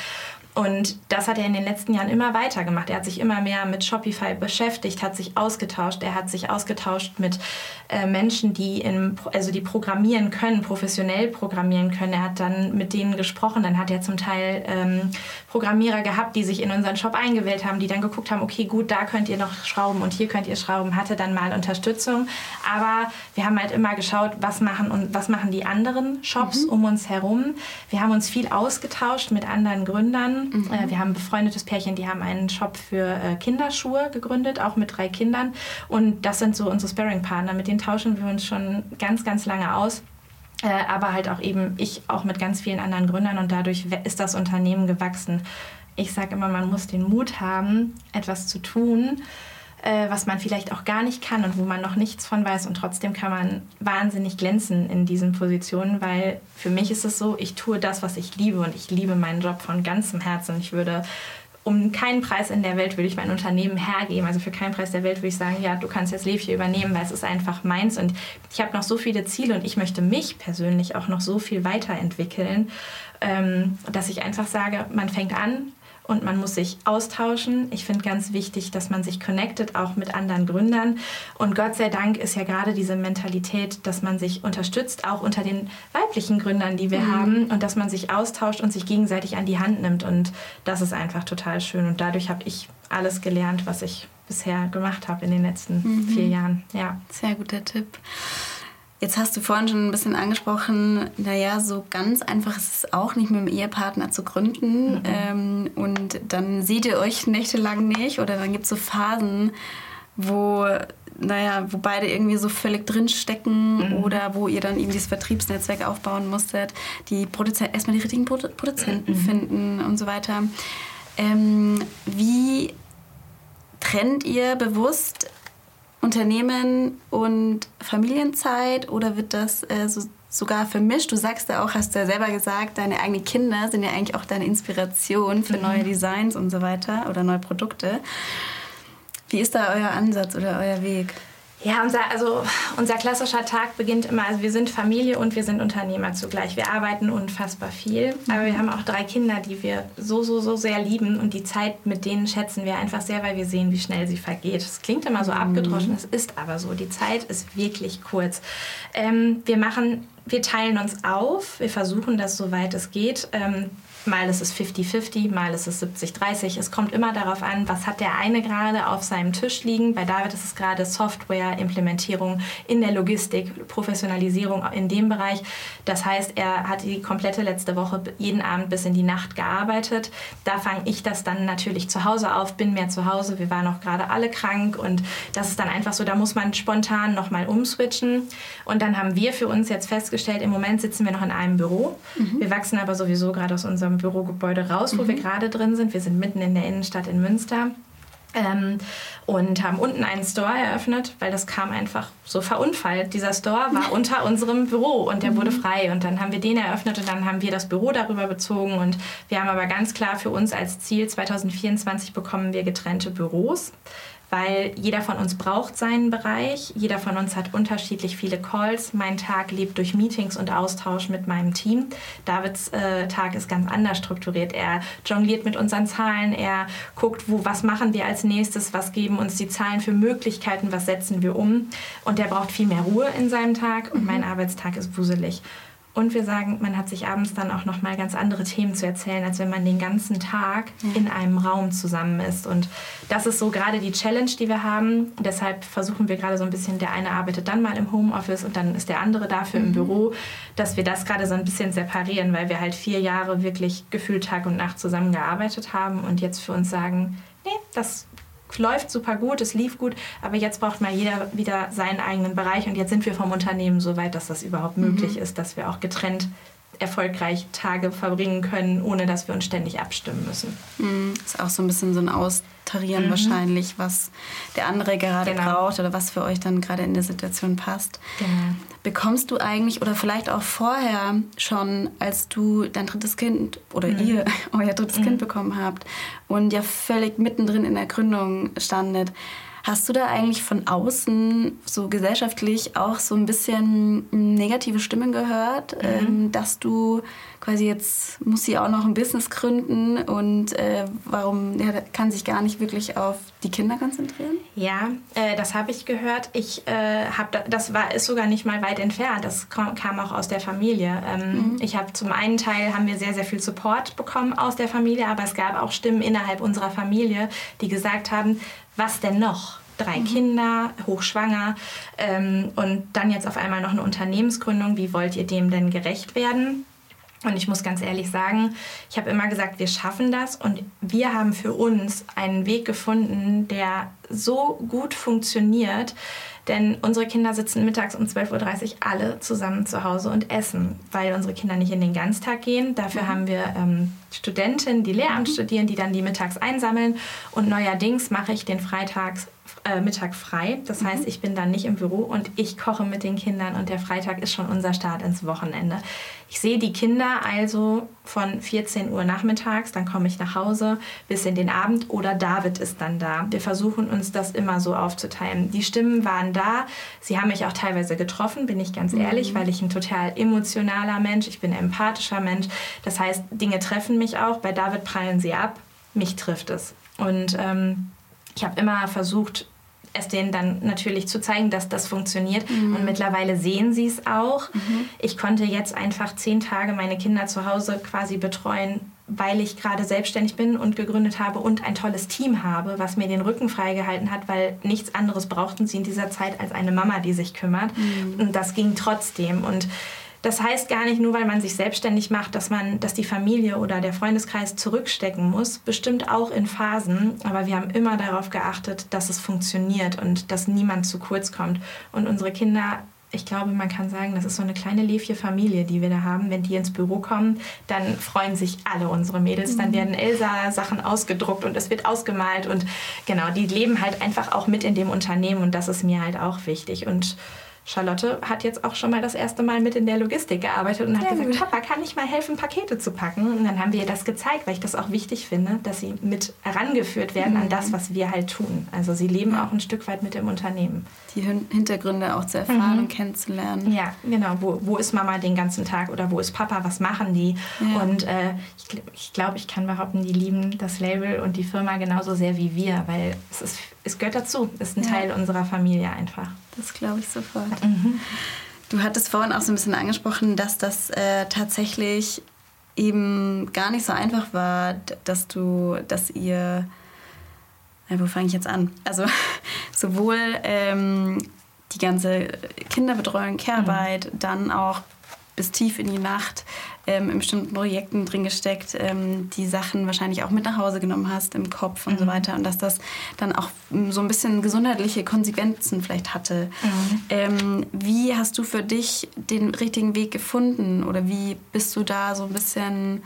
Und das hat er in den letzten Jahren immer weiter gemacht. Er hat sich immer mehr mit Shopify beschäftigt, hat sich ausgetauscht. Er hat sich ausgetauscht mit äh, Menschen, die, in, also die programmieren können, professionell programmieren können. Er hat dann mit denen gesprochen. Dann hat er zum Teil ähm, Programmierer gehabt, die sich in unseren Shop eingewählt haben, die dann geguckt haben, okay, gut, da könnt ihr noch schrauben und hier könnt ihr schrauben. Hatte dann mal Unterstützung. Aber wir haben halt immer geschaut, was machen, und was machen die anderen Shops mhm. um uns herum. Wir haben uns viel ausgetauscht mit anderen Gründern Mhm. Äh, wir haben ein befreundetes Pärchen, die haben einen Shop für äh, Kinderschuhe gegründet, auch mit drei Kindern. Und das sind so unsere Sparring-Partner. Mit denen tauschen wir uns schon ganz, ganz lange aus. Äh, aber halt auch eben ich auch mit ganz vielen anderen Gründern und dadurch ist das Unternehmen gewachsen. Ich sage immer, man muss den Mut haben, etwas zu tun, äh, was man vielleicht auch gar nicht kann und wo man noch nichts von weiß. Und trotzdem kann man wahnsinnig glänzen in diesen Positionen, weil für mich ist es so, ich tue das, was ich liebe und ich liebe meinen Job von ganzem Herzen. Ich würde um keinen Preis in der Welt würde ich mein Unternehmen hergeben. Also für keinen Preis der Welt würde ich sagen, ja, du kannst jetzt Levje übernehmen, weil es ist einfach meins. Und ich habe noch so viele Ziele und ich möchte mich persönlich auch noch so viel weiterentwickeln, ähm, dass ich einfach sage, man fängt an, und man muss sich austauschen. Ich finde ganz wichtig, dass man sich connectet, auch mit anderen Gründern. Und Gott sei Dank ist ja gerade diese Mentalität, dass man sich unterstützt, auch unter den weiblichen Gründern, die wir mhm. haben, und dass man sich austauscht und sich gegenseitig an die Hand nimmt. Und das ist einfach total schön. Und dadurch habe ich alles gelernt, was ich bisher gemacht habe in den letzten mhm. vier Jahren. Ja. Sehr guter Tipp. Jetzt hast du vorhin schon ein bisschen angesprochen, naja, so ganz einfach ist es auch nicht mit dem Ehepartner zu gründen. Mhm. Ähm, und dann seht ihr euch nächtelang nicht oder dann gibt es so Phasen, wo, naja, wo beide irgendwie so völlig drinstecken mhm. oder wo ihr dann eben dieses Vertriebsnetzwerk aufbauen musstet, die Produzenten, erstmal die richtigen Produzenten mhm. finden und so weiter. Ähm, wie trennt ihr bewusst Unternehmen und Familienzeit oder wird das äh, so, sogar vermischt? Du sagst ja auch, hast du ja selber gesagt, deine eigenen Kinder sind ja eigentlich auch deine Inspiration für mhm. neue Designs und so weiter oder neue Produkte. Wie ist da euer Ansatz oder euer Weg? Ja, unser, also unser klassischer Tag beginnt immer, also wir sind Familie und wir sind Unternehmer zugleich. Wir arbeiten unfassbar viel, aber wir haben auch drei Kinder, die wir so, so, so sehr lieben und die Zeit mit denen schätzen wir einfach sehr, weil wir sehen, wie schnell sie vergeht. Es klingt immer so mhm. abgedroschen, es ist aber so. Die Zeit ist wirklich kurz. Ähm, wir machen, wir teilen uns auf, wir versuchen das, soweit es geht. Ähm, Mal ist es 50-50, mal ist es 70-30. Es kommt immer darauf an, was hat der eine gerade auf seinem Tisch liegen. Bei David ist es gerade Software, Implementierung in der Logistik, Professionalisierung in dem Bereich. Das heißt, er hat die komplette letzte Woche jeden Abend bis in die Nacht gearbeitet. Da fange ich das dann natürlich zu Hause auf, bin mehr zu Hause. Wir waren auch gerade alle krank und das ist dann einfach so, da muss man spontan nochmal umswitchen. Und dann haben wir für uns jetzt festgestellt, im Moment sitzen wir noch in einem Büro. Mhm. Wir wachsen aber sowieso gerade aus unserem Bürogebäude raus, wo mhm. wir gerade drin sind. Wir sind mitten in der Innenstadt in Münster. Ähm, und haben unten einen Store eröffnet, weil das kam einfach so verunfallt. Dieser Store war unter unserem Büro und der mhm. wurde frei. Und dann haben wir den eröffnet und dann haben wir das Büro darüber bezogen. Und wir haben aber ganz klar für uns als Ziel 2024 bekommen wir getrennte Büros weil jeder von uns braucht seinen Bereich, jeder von uns hat unterschiedlich viele Calls. Mein Tag lebt durch Meetings und Austausch mit meinem Team. Davids äh, Tag ist ganz anders strukturiert. Er jongliert mit unseren Zahlen, er guckt, wo, was machen wir als nächstes, was geben uns die Zahlen für Möglichkeiten, was setzen wir um. Und er braucht viel mehr Ruhe in seinem Tag und mhm. mein Arbeitstag ist wuselig. Und wir sagen, man hat sich abends dann auch noch mal ganz andere Themen zu erzählen, als wenn man den ganzen Tag in einem Raum zusammen ist. Und das ist so gerade die Challenge, die wir haben. Deshalb versuchen wir gerade so ein bisschen, der eine arbeitet dann mal im Homeoffice und dann ist der andere dafür mhm. im Büro, dass wir das gerade so ein bisschen separieren, weil wir halt vier Jahre wirklich gefühlt Tag und Nacht zusammengearbeitet haben und jetzt für uns sagen, nee, das läuft super gut, es lief gut, aber jetzt braucht mal jeder wieder seinen eigenen Bereich und jetzt sind wir vom Unternehmen so weit, dass das überhaupt mhm. möglich ist, dass wir auch getrennt erfolgreich Tage verbringen können, ohne dass wir uns ständig abstimmen müssen. Mhm. Ist auch so ein bisschen so ein Austarieren mhm. wahrscheinlich, was der andere gerade genau. braucht oder was für euch dann gerade in der Situation passt. Genau. Bekommst du eigentlich oder vielleicht auch vorher schon, als du dein drittes Kind oder mhm. ihr euer drittes Kind mhm. bekommen habt und ja völlig mittendrin in der Gründung standet, Hast du da eigentlich von außen so gesellschaftlich auch so ein bisschen negative Stimmen gehört, mhm. ähm, dass du quasi jetzt muss sie auch noch ein Business gründen und äh, warum ja, kann sich gar nicht wirklich auf die Kinder konzentrieren? Ja, äh, das habe ich gehört. Ich äh, habe das war ist sogar nicht mal weit entfernt. Das kam, kam auch aus der Familie. Ähm, mhm. Ich habe zum einen Teil haben wir sehr sehr viel Support bekommen aus der Familie, aber es gab auch Stimmen innerhalb unserer Familie, die gesagt haben, was denn noch? Drei mhm. Kinder, hochschwanger ähm, und dann jetzt auf einmal noch eine Unternehmensgründung. Wie wollt ihr dem denn gerecht werden? Und ich muss ganz ehrlich sagen, ich habe immer gesagt, wir schaffen das und wir haben für uns einen Weg gefunden, der so gut funktioniert, denn unsere Kinder sitzen mittags um 12.30 Uhr alle zusammen zu Hause und essen, weil unsere Kinder nicht in den Ganztag gehen. Dafür mhm. haben wir ähm, Studentinnen, die Lehramt mhm. studieren, die dann die mittags einsammeln. Und neuerdings mache ich den Freitags äh, Mittag frei. Das mhm. heißt, ich bin dann nicht im Büro und ich koche mit den Kindern und der Freitag ist schon unser Start ins Wochenende. Ich sehe die Kinder also von 14 Uhr nachmittags, dann komme ich nach Hause bis in den Abend oder David ist dann da. Wir versuchen uns das immer so aufzuteilen. Die Stimmen waren da. Sie haben mich auch teilweise getroffen, bin ich ganz mhm. ehrlich, weil ich ein total emotionaler Mensch, ich bin ein empathischer Mensch. Das heißt, Dinge treffen mich auch. Bei David prallen sie ab, mich trifft es. Und ähm, ich habe immer versucht, es denen dann natürlich zu zeigen, dass das funktioniert. Mhm. Und mittlerweile sehen sie es auch. Mhm. Ich konnte jetzt einfach zehn Tage meine Kinder zu Hause quasi betreuen, weil ich gerade selbstständig bin und gegründet habe und ein tolles Team habe, was mir den Rücken freigehalten hat, weil nichts anderes brauchten sie in dieser Zeit als eine Mama, die sich kümmert. Mhm. Und das ging trotzdem. Und das heißt gar nicht nur, weil man sich selbstständig macht, dass man, dass die Familie oder der Freundeskreis zurückstecken muss. Bestimmt auch in Phasen, aber wir haben immer darauf geachtet, dass es funktioniert und dass niemand zu kurz kommt. Und unsere Kinder ich glaube, man kann sagen, das ist so eine kleine Lefje-Familie, die wir da haben. Wenn die ins Büro kommen, dann freuen sich alle unsere Mädels. Dann mhm. werden Elsa-Sachen ausgedruckt und es wird ausgemalt. Und genau, die leben halt einfach auch mit in dem Unternehmen und das ist mir halt auch wichtig. Und Charlotte hat jetzt auch schon mal das erste Mal mit in der Logistik gearbeitet und hat ja, gesagt, Papa, kann ich mal helfen, Pakete zu packen? Und dann haben wir ihr das gezeigt, weil ich das auch wichtig finde, dass sie mit herangeführt werden mhm. an das, was wir halt tun. Also sie leben auch ein Stück weit mit dem Unternehmen. Die Hintergründe auch zu erfahren mhm. und kennenzulernen. Ja, genau. Wo, wo ist Mama den ganzen Tag oder wo ist Papa? Was machen die? Ja. Und äh, ich, ich glaube, ich kann behaupten, die lieben das Label und die Firma genauso sehr wie wir, weil es, ist, es gehört dazu. Ist ein ja. Teil unserer Familie einfach. Das glaube ich sofort. Mhm. Du hattest vorhin auch so ein bisschen angesprochen, dass das äh, tatsächlich eben gar nicht so einfach war, dass du, dass ihr, ja, wo fange ich jetzt an? Also sowohl ähm, die ganze Kinderbetreuung, Care-Arbeit, mhm. dann auch bis tief in die Nacht ähm, in bestimmten Projekten drin gesteckt, ähm, die Sachen wahrscheinlich auch mit nach Hause genommen hast im Kopf und mhm. so weiter und dass das dann auch ähm, so ein bisschen gesundheitliche Konsequenzen vielleicht hatte. Mhm. Ähm, wie hast du für dich den richtigen Weg gefunden oder wie bist du da so ein bisschen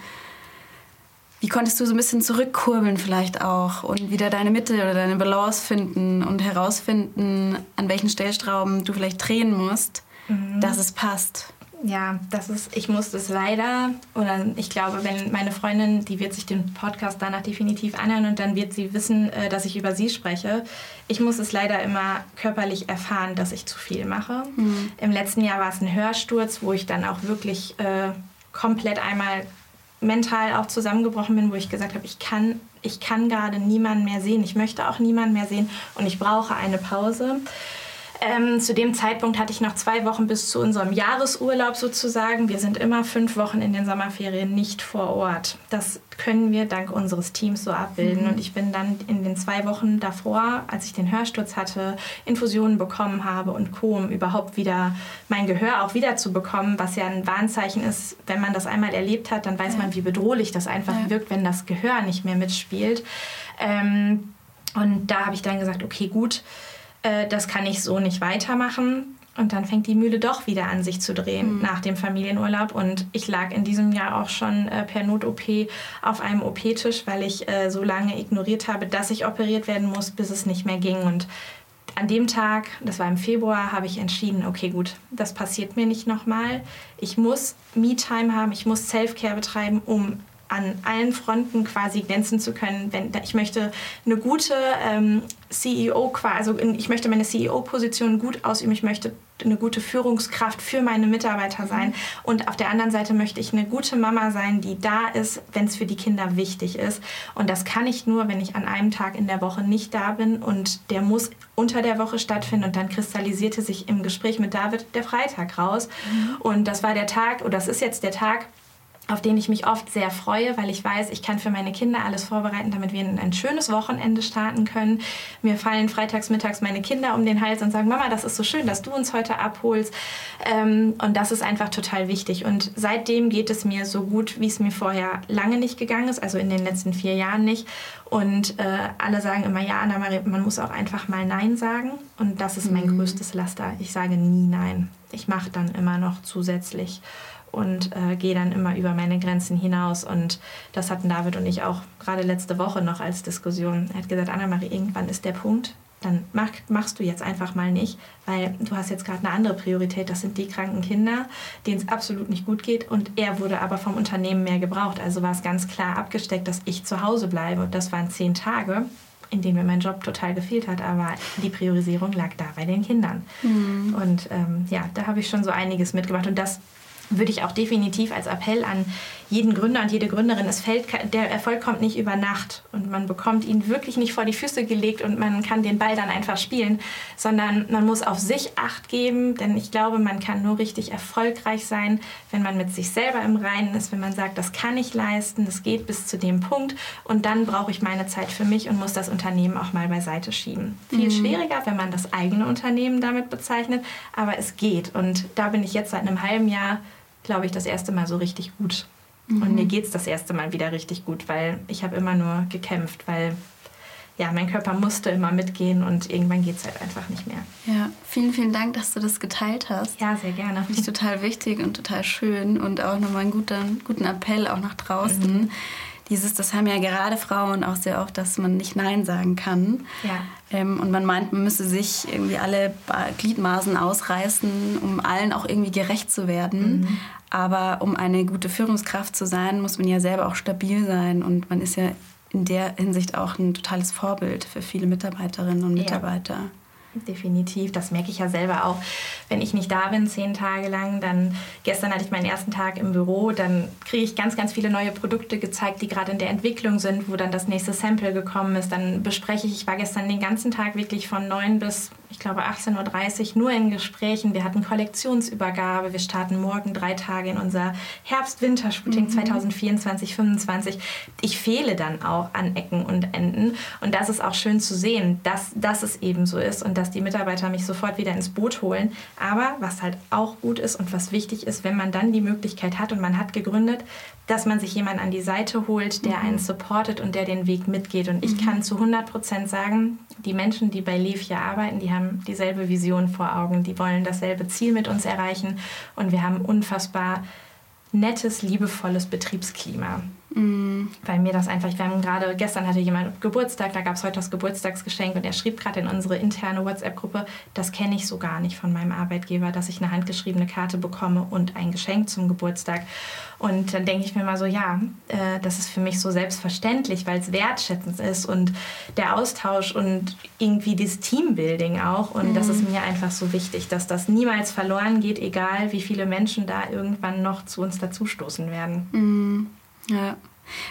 wie konntest du so ein bisschen zurückkurbeln vielleicht auch und wieder deine Mitte oder deine Balance finden und herausfinden, an welchen Stellstrauben du vielleicht drehen musst, mhm. dass es passt? Ja, das ist, ich muss das leider, oder ich glaube, wenn meine Freundin, die wird sich den Podcast danach definitiv anhören und dann wird sie wissen, äh, dass ich über sie spreche. Ich muss es leider immer körperlich erfahren, dass ich zu viel mache. Mhm. Im letzten Jahr war es ein Hörsturz, wo ich dann auch wirklich äh, komplett einmal mental auch zusammengebrochen bin, wo ich gesagt habe, ich kann, ich kann gerade niemanden mehr sehen, ich möchte auch niemanden mehr sehen und ich brauche eine Pause. Ähm, zu dem Zeitpunkt hatte ich noch zwei Wochen bis zu unserem Jahresurlaub sozusagen. Wir sind immer fünf Wochen in den Sommerferien nicht vor Ort. Das können wir dank unseres Teams so abbilden. Mhm. Und ich bin dann in den zwei Wochen davor, als ich den Hörsturz hatte, Infusionen bekommen habe und Co., um überhaupt wieder mein Gehör auch wieder zu bekommen, was ja ein Warnzeichen ist. Wenn man das einmal erlebt hat, dann weiß ja. man, wie bedrohlich das einfach ja. wirkt, wenn das Gehör nicht mehr mitspielt. Ähm, und da habe ich dann gesagt, okay, gut, äh, das kann ich so nicht weitermachen. Und dann fängt die Mühle doch wieder an, sich zu drehen mhm. nach dem Familienurlaub. Und ich lag in diesem Jahr auch schon äh, per Not-OP auf einem OP-Tisch, weil ich äh, so lange ignoriert habe, dass ich operiert werden muss, bis es nicht mehr ging. Und an dem Tag, das war im Februar, habe ich entschieden, okay, gut, das passiert mir nicht nochmal. Ich muss Me-Time haben, ich muss Self-Care betreiben, um an allen Fronten quasi glänzen zu können. Wenn, ich möchte eine gute ähm, CEO, also ich möchte meine CEO-Position gut ausüben, ich möchte eine gute Führungskraft für meine Mitarbeiter sein. Und auf der anderen Seite möchte ich eine gute Mama sein, die da ist, wenn es für die Kinder wichtig ist. Und das kann ich nur, wenn ich an einem Tag in der Woche nicht da bin und der muss unter der Woche stattfinden. Und dann kristallisierte sich im Gespräch mit David der Freitag raus. Mhm. Und das war der Tag, oder das ist jetzt der Tag, auf den ich mich oft sehr freue, weil ich weiß, ich kann für meine Kinder alles vorbereiten, damit wir in ein schönes Wochenende starten können. Mir fallen freitags mittags meine Kinder um den Hals und sagen, Mama, das ist so schön, dass du uns heute abholst. Ähm, und das ist einfach total wichtig. Und seitdem geht es mir so gut, wie es mir vorher lange nicht gegangen ist, also in den letzten vier Jahren nicht. Und äh, alle sagen immer, ja, Anna Marie, man muss auch einfach mal Nein sagen. Und das ist mein mhm. größtes Laster. Ich sage nie Nein. Ich mache dann immer noch zusätzlich und äh, gehe dann immer über meine Grenzen hinaus. Und das hatten David und ich auch gerade letzte Woche noch als Diskussion. Er hat gesagt, Anna-Marie, irgendwann ist der Punkt, dann mach, machst du jetzt einfach mal nicht, weil du hast jetzt gerade eine andere Priorität. Das sind die kranken Kinder, denen es absolut nicht gut geht. Und er wurde aber vom Unternehmen mehr gebraucht. Also war es ganz klar abgesteckt, dass ich zu Hause bleibe. Und das waren zehn Tage, in denen mir mein Job total gefehlt hat. Aber die Priorisierung lag da bei den Kindern. Mhm. Und ähm, ja, da habe ich schon so einiges mitgemacht. Und das würde ich auch definitiv als Appell an jeden Gründer und jede Gründerin, es fällt, der Erfolg kommt nicht über Nacht und man bekommt ihn wirklich nicht vor die Füße gelegt und man kann den Ball dann einfach spielen, sondern man muss auf sich Acht geben, denn ich glaube, man kann nur richtig erfolgreich sein, wenn man mit sich selber im Reinen ist, wenn man sagt, das kann ich leisten, das geht bis zu dem Punkt und dann brauche ich meine Zeit für mich und muss das Unternehmen auch mal beiseite schieben. Viel mhm. schwieriger, wenn man das eigene Unternehmen damit bezeichnet, aber es geht und da bin ich jetzt seit einem halben Jahr glaube ich, das erste Mal so richtig gut. Mhm. Und mir geht es das erste Mal wieder richtig gut, weil ich habe immer nur gekämpft, weil ja, mein Körper musste immer mitgehen und irgendwann geht es halt einfach nicht mehr. Ja, vielen, vielen Dank, dass du das geteilt hast. Ja, sehr gerne. Finde ich total wichtig und total schön und auch nochmal einen guten, guten Appell auch nach draußen. Mhm. Dieses, das haben ja gerade Frauen auch sehr oft, dass man nicht Nein sagen kann. Ja. Ähm, und man meint, man müsse sich irgendwie alle Gliedmaßen ausreißen, um allen auch irgendwie gerecht zu werden. Mhm. Aber um eine gute Führungskraft zu sein, muss man ja selber auch stabil sein. Und man ist ja in der Hinsicht auch ein totales Vorbild für viele Mitarbeiterinnen und Mitarbeiter. Ja. Definitiv, das merke ich ja selber auch. Wenn ich nicht da bin, zehn Tage lang, dann gestern hatte ich meinen ersten Tag im Büro, dann kriege ich ganz, ganz viele neue Produkte gezeigt, die gerade in der Entwicklung sind, wo dann das nächste Sample gekommen ist. Dann bespreche ich, ich war gestern den ganzen Tag wirklich von 9 bis, ich glaube, 18.30 Uhr nur in Gesprächen. Wir hatten Kollektionsübergabe, wir starten morgen drei Tage in unser Herbst-Winter-Shooting mhm. 2024, 2025. Ich fehle dann auch an Ecken und Enden und das ist auch schön zu sehen, dass, dass es eben so ist und dass die Mitarbeiter mich sofort wieder ins Boot holen. Aber was halt auch gut ist und was wichtig ist, wenn man dann die Möglichkeit hat und man hat gegründet, dass man sich jemanden an die Seite holt, der mhm. einen supportet und der den Weg mitgeht. Und ich mhm. kann zu 100 Prozent sagen, die Menschen, die bei Levia arbeiten, die haben dieselbe Vision vor Augen, die wollen dasselbe Ziel mit uns erreichen und wir haben unfassbar nettes, liebevolles Betriebsklima. Mm. Weil mir das einfach, wir haben gerade, gestern hatte jemand Geburtstag, da gab es heute das Geburtstagsgeschenk und er schrieb gerade in unsere interne WhatsApp-Gruppe, das kenne ich so gar nicht von meinem Arbeitgeber, dass ich eine handgeschriebene Karte bekomme und ein Geschenk zum Geburtstag. Und dann denke ich mir mal so, ja, äh, das ist für mich so selbstverständlich, weil es wertschätzend ist und der Austausch und irgendwie das Teambuilding auch. Und mm. das ist mir einfach so wichtig, dass das niemals verloren geht, egal wie viele Menschen da irgendwann noch zu uns dazustoßen werden. Mm. Ja.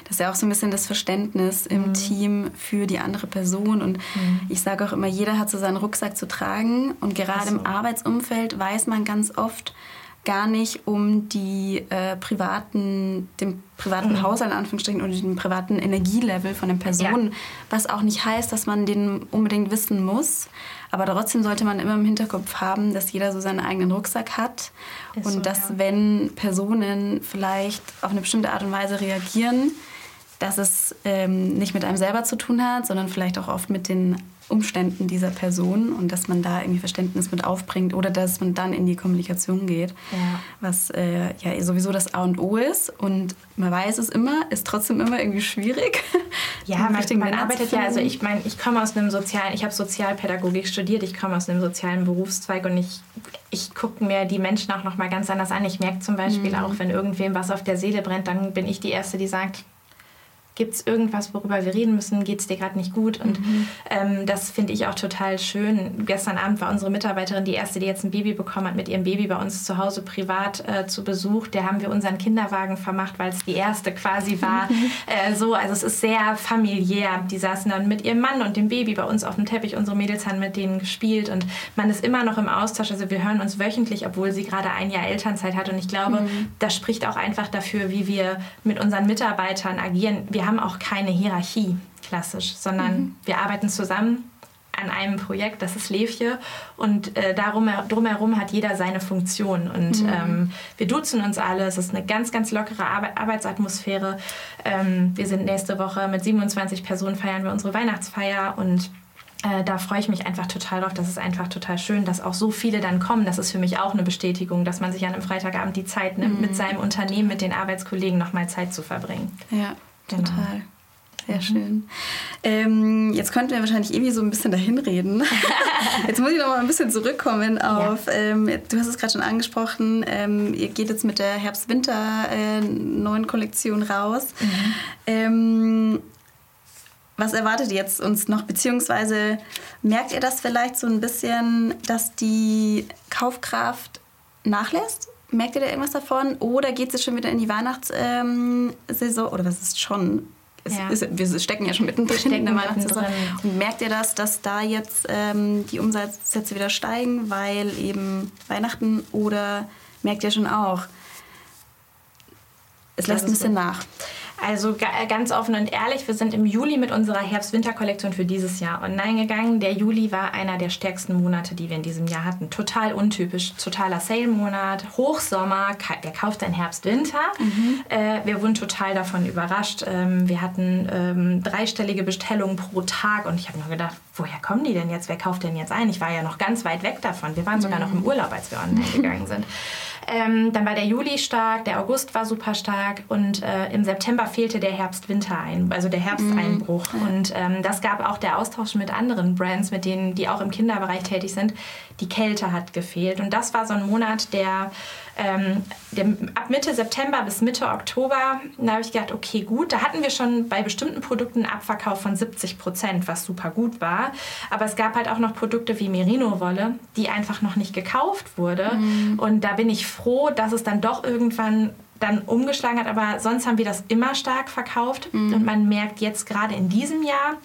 Das ist ja auch so ein bisschen das Verständnis im mhm. Team für die andere Person. Und mhm. ich sage auch immer, jeder hat so seinen Rucksack zu tragen. Und gerade so. im Arbeitsumfeld weiß man ganz oft, gar nicht um die äh, privaten, den privaten mhm. Haushalt in Anführungsstrichen oder den privaten Energielevel von den Personen, ja. was auch nicht heißt, dass man den unbedingt wissen muss. Aber trotzdem sollte man immer im Hinterkopf haben, dass jeder so seinen eigenen Rucksack hat Ist und so, dass ja. wenn Personen vielleicht auf eine bestimmte Art und Weise reagieren, dass es ähm, nicht mit einem selber zu tun hat, sondern vielleicht auch oft mit den Umständen dieser Person und dass man da irgendwie Verständnis mit aufbringt oder dass man dann in die Kommunikation geht, ja. was äh, ja sowieso das A und O ist und man weiß es immer, ist trotzdem immer irgendwie schwierig. Ja, man, man arbeitet ja, also ich meine, ich komme aus einem sozialen, ich habe Sozialpädagogik studiert, ich komme aus einem sozialen Berufszweig und ich, ich gucke mir die Menschen auch noch mal ganz anders an. Ich merke zum Beispiel mhm. auch, wenn irgendwem was auf der Seele brennt, dann bin ich die Erste, die sagt, Gibt es irgendwas, worüber wir reden müssen? Geht es dir gerade nicht gut? Und mhm. ähm, das finde ich auch total schön. Gestern Abend war unsere Mitarbeiterin die erste, die jetzt ein Baby bekommen hat, mit ihrem Baby bei uns zu Hause privat äh, zu Besuch. Der haben wir unseren Kinderwagen vermacht, weil es die erste quasi war. Mhm. Äh, so, also es ist sehr familiär. Die saßen dann mit ihrem Mann und dem Baby bei uns auf dem Teppich. Unsere Mädels haben mit denen gespielt und man ist immer noch im Austausch. Also wir hören uns wöchentlich, obwohl sie gerade ein Jahr Elternzeit hat. Und ich glaube, mhm. das spricht auch einfach dafür, wie wir mit unseren Mitarbeitern agieren. Wir haben auch keine Hierarchie klassisch, sondern mhm. wir arbeiten zusammen an einem Projekt, das ist Levje und äh, darum, drumherum hat jeder seine Funktion und mhm. ähm, wir duzen uns alle, es ist eine ganz, ganz lockere Ar Arbeitsatmosphäre. Ähm, wir sind nächste Woche mit 27 Personen feiern wir unsere Weihnachtsfeier und äh, da freue ich mich einfach total drauf. Das ist einfach total schön, dass auch so viele dann kommen. Das ist für mich auch eine Bestätigung, dass man sich an einem Freitagabend die Zeit nimmt, mhm. mit seinem Unternehmen, mit den Arbeitskollegen nochmal Zeit zu verbringen. Ja, genau. total. Sehr schön. Ähm, jetzt könnten wir wahrscheinlich irgendwie so ein bisschen dahin reden. jetzt muss ich noch mal ein bisschen zurückkommen auf, ja. ähm, du hast es gerade schon angesprochen, ähm, ihr geht jetzt mit der Herbst-Winter äh, neuen Kollektion raus. Mhm. Ähm, was erwartet ihr jetzt uns noch? Beziehungsweise merkt ihr das vielleicht so ein bisschen, dass die Kaufkraft nachlässt? Merkt ihr da irgendwas davon? Oder geht es jetzt schon wieder in die Weihnachtssaison? Oder was ist schon? Ja. Ist, wir stecken ja schon mittendrin in der Weihnachtssaison. Und merkt ihr das, dass da jetzt ähm, die Umsatzsätze wieder steigen, weil eben Weihnachten? Oder merkt ihr schon auch, es lässt ein bisschen nach? Also ganz offen und ehrlich, wir sind im Juli mit unserer Herbst-Winter-Kollektion für dieses Jahr online gegangen. Der Juli war einer der stärksten Monate, die wir in diesem Jahr hatten. Total untypisch, totaler Sale-Monat, Hochsommer, wer kauft ein Herbst-Winter? Mhm. Äh, wir wurden total davon überrascht. Ähm, wir hatten ähm, dreistellige Bestellungen pro Tag und ich habe nur gedacht, woher kommen die denn jetzt? Wer kauft denn jetzt ein? Ich war ja noch ganz weit weg davon. Wir waren sogar noch im Urlaub, als wir online gegangen sind. Ähm, dann war der Juli stark, der August war super stark und äh, im September fehlte der Herbst-Winter ein, also der Herbsteinbruch. Mhm. Und ähm, das gab auch der Austausch mit anderen Brands, mit denen, die auch im Kinderbereich tätig sind. Die Kälte hat gefehlt. Und das war so ein Monat, der ähm, dem, ab Mitte September bis Mitte Oktober, da habe ich gedacht, okay, gut, da hatten wir schon bei bestimmten Produkten einen Abverkauf von 70 Prozent, was super gut war. Aber es gab halt auch noch Produkte wie Merino-Wolle, die einfach noch nicht gekauft wurde. Mhm. Und da bin ich froh, dass es dann doch irgendwann dann umgeschlagen hat. Aber sonst haben wir das immer stark verkauft. Mhm. Und man merkt jetzt gerade in diesem Jahr,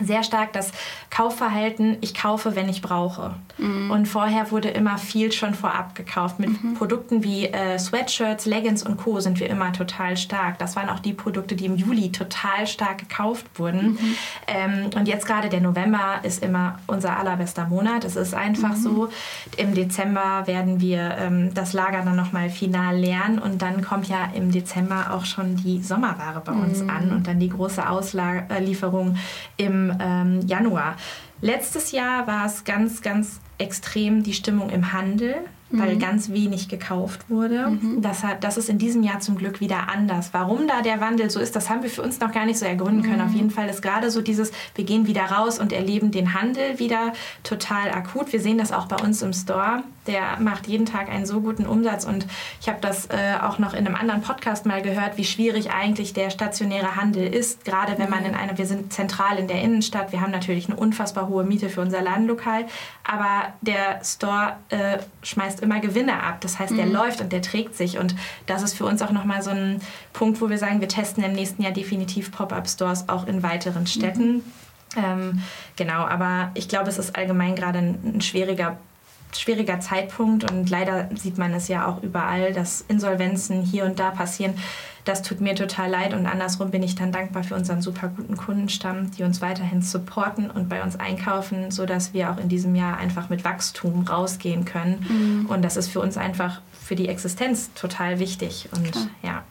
sehr stark das Kaufverhalten, ich kaufe, wenn ich brauche. Mhm. Und vorher wurde immer viel schon vorab gekauft. Mit mhm. Produkten wie äh, Sweatshirts, Leggings und Co. sind wir immer total stark. Das waren auch die Produkte, die im Juli total stark gekauft wurden. Mhm. Ähm, und jetzt gerade der November ist immer unser allerbester Monat. Es ist einfach mhm. so. Im Dezember werden wir ähm, das Lager dann nochmal final lernen und dann kommt ja im Dezember auch schon die Sommerware bei uns mhm. an und dann die große Auslieferung im ähm, Januar. Letztes Jahr war es ganz, ganz extrem die Stimmung im Handel weil mhm. ganz wenig gekauft wurde. Mhm. Das, hat, das ist in diesem Jahr zum Glück wieder anders. Warum da der Wandel so ist, das haben wir für uns noch gar nicht so ergründen können. Mhm. Auf jeden Fall ist gerade so dieses, wir gehen wieder raus und erleben den Handel wieder total akut. Wir sehen das auch bei uns im Store. Der macht jeden Tag einen so guten Umsatz und ich habe das äh, auch noch in einem anderen Podcast mal gehört, wie schwierig eigentlich der stationäre Handel ist. Gerade wenn man mhm. in einer, wir sind zentral in der Innenstadt, wir haben natürlich eine unfassbar hohe Miete für unser Ladenlokal, aber der Store äh, schmeißt immer Gewinne ab. Das heißt, der mhm. läuft und der trägt sich. Und das ist für uns auch nochmal so ein Punkt, wo wir sagen, wir testen im nächsten Jahr definitiv Pop-up-Stores auch in weiteren Städten. Mhm. Ähm, genau, aber ich glaube, es ist allgemein gerade ein, ein schwieriger schwieriger Zeitpunkt und leider sieht man es ja auch überall, dass Insolvenzen hier und da passieren. Das tut mir total leid und andersrum bin ich dann dankbar für unseren super guten Kundenstamm, die uns weiterhin supporten und bei uns einkaufen, sodass wir auch in diesem Jahr einfach mit Wachstum rausgehen können. Mhm. Und das ist für uns einfach für die Existenz total wichtig. Und Klar. ja.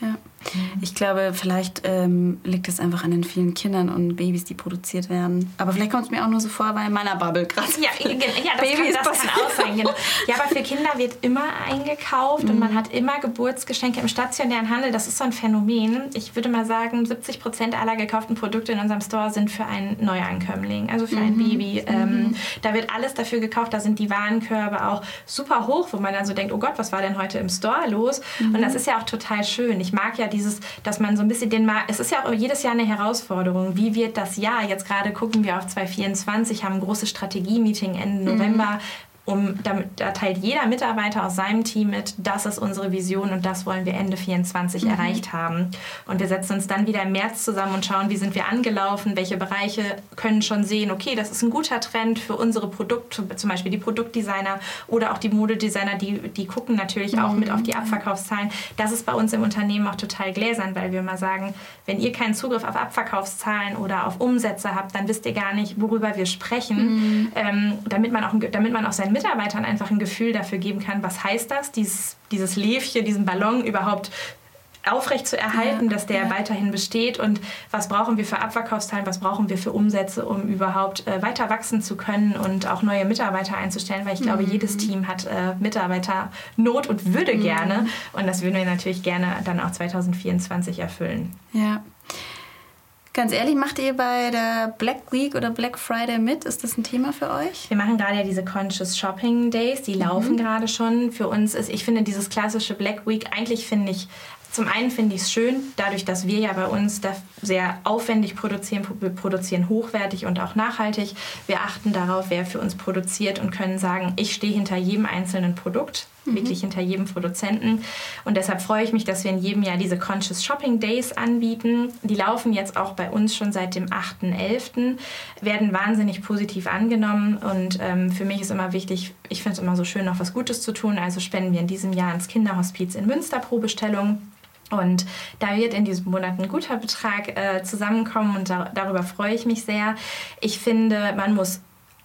Ja. Mhm. Ich glaube, vielleicht ähm, liegt es einfach an den vielen Kindern und Babys, die produziert werden. Aber vielleicht kommt es mir auch nur so vor, weil in meiner Bubble gerade. Ja, ja, das, Babys kann, das kann auch sein. Genau. Ja, aber für Kinder wird immer eingekauft mhm. und man hat immer Geburtsgeschenke im stationären Handel. Das ist so ein Phänomen. Ich würde mal sagen, 70 Prozent aller gekauften Produkte in unserem Store sind für einen Neuankömmling, also für mhm. ein Baby. Ähm, mhm. da wird alles dafür gekauft. Da sind die Warenkörbe auch super hoch, wo man dann so denkt, oh Gott, was war denn heute im Store los? Und mhm. das ist ja auch total schön. Ich mag ja dieses, dass man so ein bisschen den Markt, es ist ja auch jedes Jahr eine Herausforderung. Wie wird das Jahr? Jetzt gerade gucken wir auf 2024, haben ein großes Strategie-Meeting Ende mhm. Um, damit, da teilt jeder Mitarbeiter aus seinem Team mit, das ist unsere Vision und das wollen wir Ende 2024 mhm. erreicht haben. Und wir setzen uns dann wieder im März zusammen und schauen, wie sind wir angelaufen, welche Bereiche können schon sehen, okay, das ist ein guter Trend für unsere Produkte, zum Beispiel die Produktdesigner oder auch die Modedesigner, die, die gucken natürlich auch mhm. mit auf die Abverkaufszahlen. Das ist bei uns im Unternehmen auch total gläsern, weil wir mal sagen, wenn ihr keinen Zugriff auf Abverkaufszahlen oder auf Umsätze habt, dann wisst ihr gar nicht, worüber wir sprechen, mhm. ähm, damit, man auch, damit man auch sein seinen Mitarbeitern einfach ein Gefühl dafür geben kann, was heißt das, dieses, dieses Läfchen, diesen Ballon überhaupt aufrecht zu erhalten, ja, dass der ja. weiterhin besteht und was brauchen wir für Abverkaufszahlen, was brauchen wir für Umsätze, um überhaupt äh, weiter wachsen zu können und auch neue Mitarbeiter einzustellen, weil ich mhm. glaube, jedes Team hat äh, Mitarbeiternot und würde mhm. gerne und das würden wir natürlich gerne dann auch 2024 erfüllen. Ja. Ganz ehrlich, macht ihr bei der Black Week oder Black Friday mit? Ist das ein Thema für euch? Wir machen gerade ja diese Conscious Shopping Days, die laufen mhm. gerade schon. Für uns ist, ich finde dieses klassische Black Week, eigentlich finde ich zum einen finde ich es schön, dadurch, dass wir ja bei uns sehr aufwendig produzieren, wir produzieren hochwertig und auch nachhaltig. Wir achten darauf, wer für uns produziert und können sagen, ich stehe hinter jedem einzelnen Produkt, mhm. wirklich hinter jedem Produzenten. Und deshalb freue ich mich, dass wir in jedem Jahr diese Conscious Shopping Days anbieten. Die laufen jetzt auch bei uns schon seit dem 8.11., werden wahnsinnig positiv angenommen. Und ähm, für mich ist immer wichtig, ich finde es immer so schön, noch was Gutes zu tun. Also spenden wir in diesem Jahr ins Kinderhospiz in Münster pro Bestellung. Und da wird in diesem Monat ein guter Betrag äh, zusammenkommen und da, darüber freue ich mich sehr. Ich finde, man muss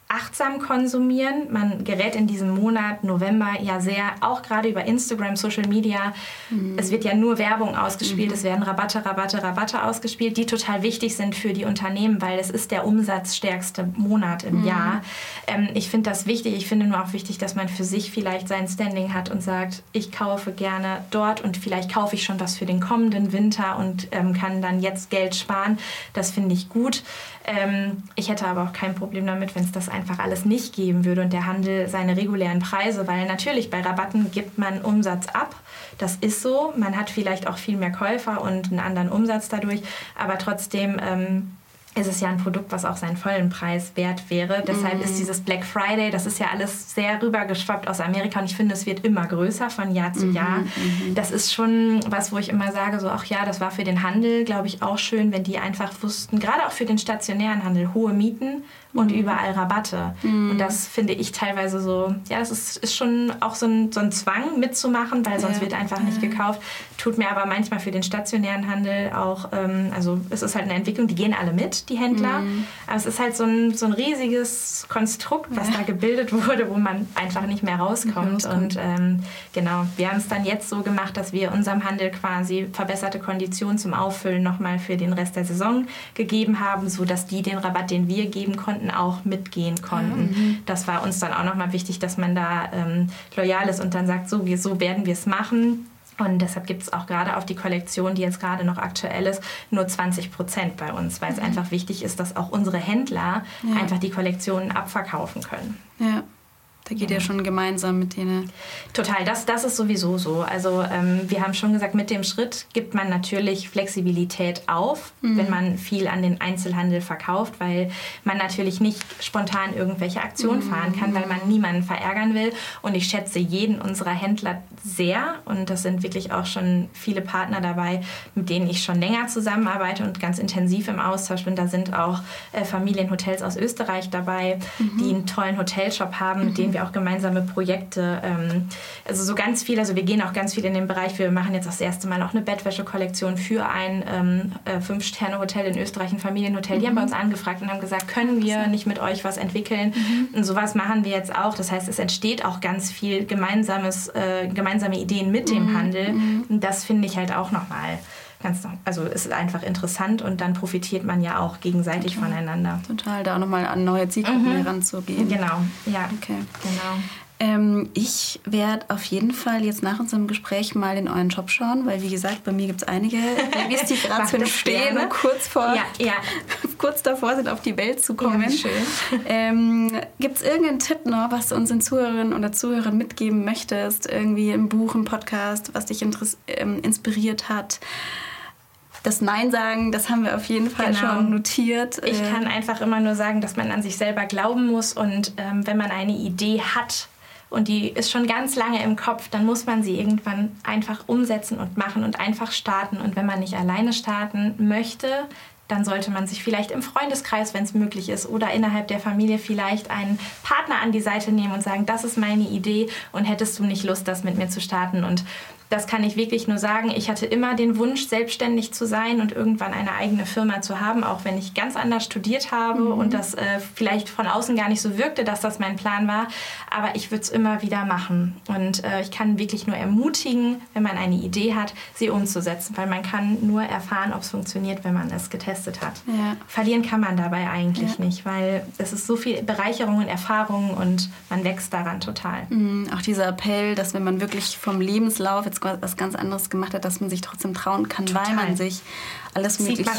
achtsam konsumieren. Man gerät in diesem Monat November ja sehr, auch gerade über Instagram, Social Media. Mhm. Es wird ja nur Werbung ausgespielt, mhm. es werden Rabatte, Rabatte, Rabatte ausgespielt, die total wichtig sind für die Unternehmen, weil es ist der umsatzstärkste Monat im mhm. Jahr. Ähm, ich finde das wichtig. Ich finde nur auch wichtig, dass man für sich vielleicht sein Standing hat und sagt, ich kaufe gerne dort und vielleicht kaufe ich schon was für den kommenden Winter und ähm, kann dann jetzt Geld sparen. Das finde ich gut. Ähm, ich hätte aber auch kein Problem damit, wenn es das einfach alles nicht geben würde und der Handel seine regulären Preise, weil natürlich bei Rabatten gibt man Umsatz ab. Das ist so. Man hat vielleicht auch viel mehr Käufer und einen anderen Umsatz dadurch, aber trotzdem ähm, ist es ja ein Produkt, was auch seinen vollen Preis wert wäre. Deshalb ist mhm. dieses Black Friday, das ist ja alles sehr rübergeschwappt aus Amerika und ich finde, es wird immer größer von Jahr zu mhm, Jahr. Mhm. Das ist schon was, wo ich immer sage, so, ach ja, das war für den Handel, glaube ich, auch schön, wenn die einfach wussten, gerade auch für den stationären Handel, hohe Mieten und mhm. überall Rabatte. Mhm. Und das finde ich teilweise so, ja, das ist, ist schon auch so ein, so ein Zwang mitzumachen, weil sonst ja. wird einfach nicht gekauft. Tut mir aber manchmal für den stationären Handel auch, ähm, also es ist halt eine Entwicklung, die gehen alle mit, die Händler. Mhm. Aber es ist halt so ein, so ein riesiges Konstrukt, was ja. da gebildet wurde, wo man einfach nicht mehr rauskommt. Und ähm, genau, wir haben es dann jetzt so gemacht, dass wir unserem Handel quasi verbesserte Konditionen zum Auffüllen nochmal für den Rest der Saison gegeben haben, sodass die den Rabatt, den wir geben konnten, Kunden auch mitgehen konnten. Mhm. Das war uns dann auch nochmal wichtig, dass man da ähm, loyal ist und dann sagt, so, wir, so werden wir es machen. Und deshalb gibt es auch gerade auf die Kollektion, die jetzt gerade noch aktuell ist, nur 20 Prozent bei uns, weil es mhm. einfach wichtig ist, dass auch unsere Händler ja. einfach die Kollektionen abverkaufen können. Ja. Da geht ja. ihr schon gemeinsam mit denen. Total, das, das ist sowieso so. Also ähm, wir haben schon gesagt, mit dem Schritt gibt man natürlich Flexibilität auf, mhm. wenn man viel an den Einzelhandel verkauft, weil man natürlich nicht spontan irgendwelche Aktionen mhm. fahren kann, weil man niemanden verärgern will. Und ich schätze jeden unserer Händler sehr und das sind wirklich auch schon viele Partner dabei, mit denen ich schon länger zusammenarbeite und ganz intensiv im Austausch bin. Da sind auch äh, Familienhotels aus Österreich dabei, mhm. die einen tollen Hotelshop haben, mit denen wir auch gemeinsame Projekte, ähm, also so ganz viel, also wir gehen auch ganz viel in den Bereich, wir machen jetzt das erste Mal auch eine Bettwäsche-Kollektion für ein ähm, äh, Fünf-Sterne-Hotel in Österreich, ein Familienhotel. Mhm. Die haben bei mhm. uns angefragt und haben gesagt, können wir nicht mit euch was entwickeln? Mhm. Und sowas machen wir jetzt auch. Das heißt, es entsteht auch ganz viel gemeinsames, äh, gemeinsame Ideen mit dem mhm. Handel. Mhm. Und das finde ich halt auch nochmal ganz, also es ist einfach interessant und dann profitiert man ja auch gegenseitig Total. voneinander. Total, da auch nochmal an neue Zielgruppen mhm. heranzugehen. Genau, ja. Okay. Genau. Ähm, ich werde auf jeden Fall jetzt nach unserem Gespräch mal in euren Shop schauen, weil wie gesagt, bei mir gibt es einige Babys, die gerade stehen und kurz, vor, ja, ja. kurz davor sind, auf die Welt zu kommen. Ja, schön. Ähm, gibt es irgendeinen Tipp noch, was du unseren Zuhörerinnen oder Zuhörern mitgeben möchtest? Irgendwie im Buch, im Podcast, was dich ähm, inspiriert hat? Das Nein sagen, das haben wir auf jeden Fall genau. schon notiert. Ich äh, kann einfach immer nur sagen, dass man an sich selber glauben muss und ähm, wenn man eine Idee hat, und die ist schon ganz lange im Kopf, dann muss man sie irgendwann einfach umsetzen und machen und einfach starten. Und wenn man nicht alleine starten möchte, dann sollte man sich vielleicht im Freundeskreis, wenn es möglich ist, oder innerhalb der Familie vielleicht einen Partner an die Seite nehmen und sagen, das ist meine Idee und hättest du nicht Lust, das mit mir zu starten? Und das kann ich wirklich nur sagen. Ich hatte immer den Wunsch, selbstständig zu sein und irgendwann eine eigene Firma zu haben, auch wenn ich ganz anders studiert habe mhm. und das äh, vielleicht von außen gar nicht so wirkte, dass das mein Plan war. Aber ich würde es immer wieder machen. Und äh, ich kann wirklich nur ermutigen, wenn man eine Idee hat, sie umzusetzen, weil man kann nur erfahren, ob es funktioniert, wenn man es getestet hat. Ja. Verlieren kann man dabei eigentlich ja. nicht, weil es ist so viel Bereicherung und Erfahrung und man wächst daran total. Mhm. Auch dieser Appell, dass wenn man wirklich vom Lebenslauf jetzt was ganz anderes gemacht hat, dass man sich trotzdem trauen kann, Total. weil man sich alles Mögliche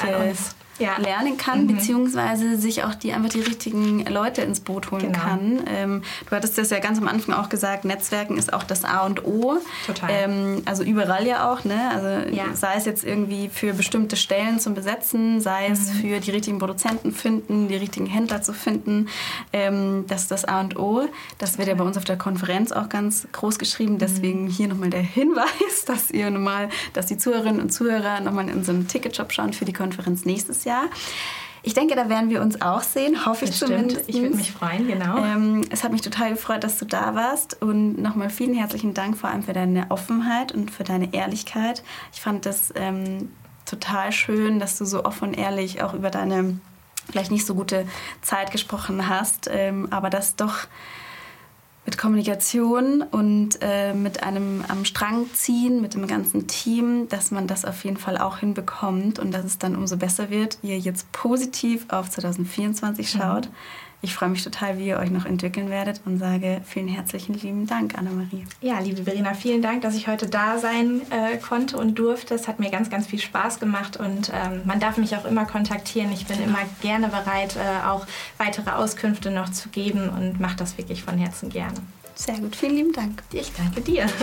ja. lernen kann, mhm. beziehungsweise sich auch die einfach die richtigen Leute ins Boot holen genau. kann. Ähm, du hattest das ja ganz am Anfang auch gesagt, Netzwerken ist auch das A und O. Total. Ähm, also überall ja auch, ne? Also ja. sei es jetzt irgendwie für bestimmte Stellen zum Besetzen, sei es mhm. für die richtigen Produzenten finden, die richtigen Händler zu finden. Ähm, das ist das A und O. Das wird ja bei uns auf der Konferenz auch ganz groß geschrieben. Mhm. Deswegen hier nochmal der Hinweis, dass ihr nochmal, dass die Zuhörerinnen und Zuhörer nochmal in so einem Ticketshop schauen für die Konferenz nächstes Jahr. Ich denke, da werden wir uns auch sehen, hoffe ich zumindest. Ich würde mich freuen, genau. Ähm, es hat mich total gefreut, dass du da warst und nochmal vielen herzlichen Dank vor allem für deine Offenheit und für deine Ehrlichkeit. Ich fand das ähm, total schön, dass du so offen und ehrlich auch über deine vielleicht nicht so gute Zeit gesprochen hast, ähm, aber das doch mit Kommunikation und äh, mit einem am Strang ziehen, mit dem ganzen Team, dass man das auf jeden Fall auch hinbekommt und dass es dann umso besser wird, ihr jetzt positiv auf 2024 mhm. schaut. Mhm. Ich freue mich total, wie ihr euch noch entwickeln werdet und sage vielen herzlichen lieben Dank, Annemarie. Ja, liebe Verena, vielen Dank, dass ich heute da sein äh, konnte und durfte. Es hat mir ganz, ganz viel Spaß gemacht und ähm, man darf mich auch immer kontaktieren. Ich bin immer gerne bereit, äh, auch weitere Auskünfte noch zu geben und mache das wirklich von Herzen gerne. Sehr gut, vielen lieben Dank. Ich danke dir.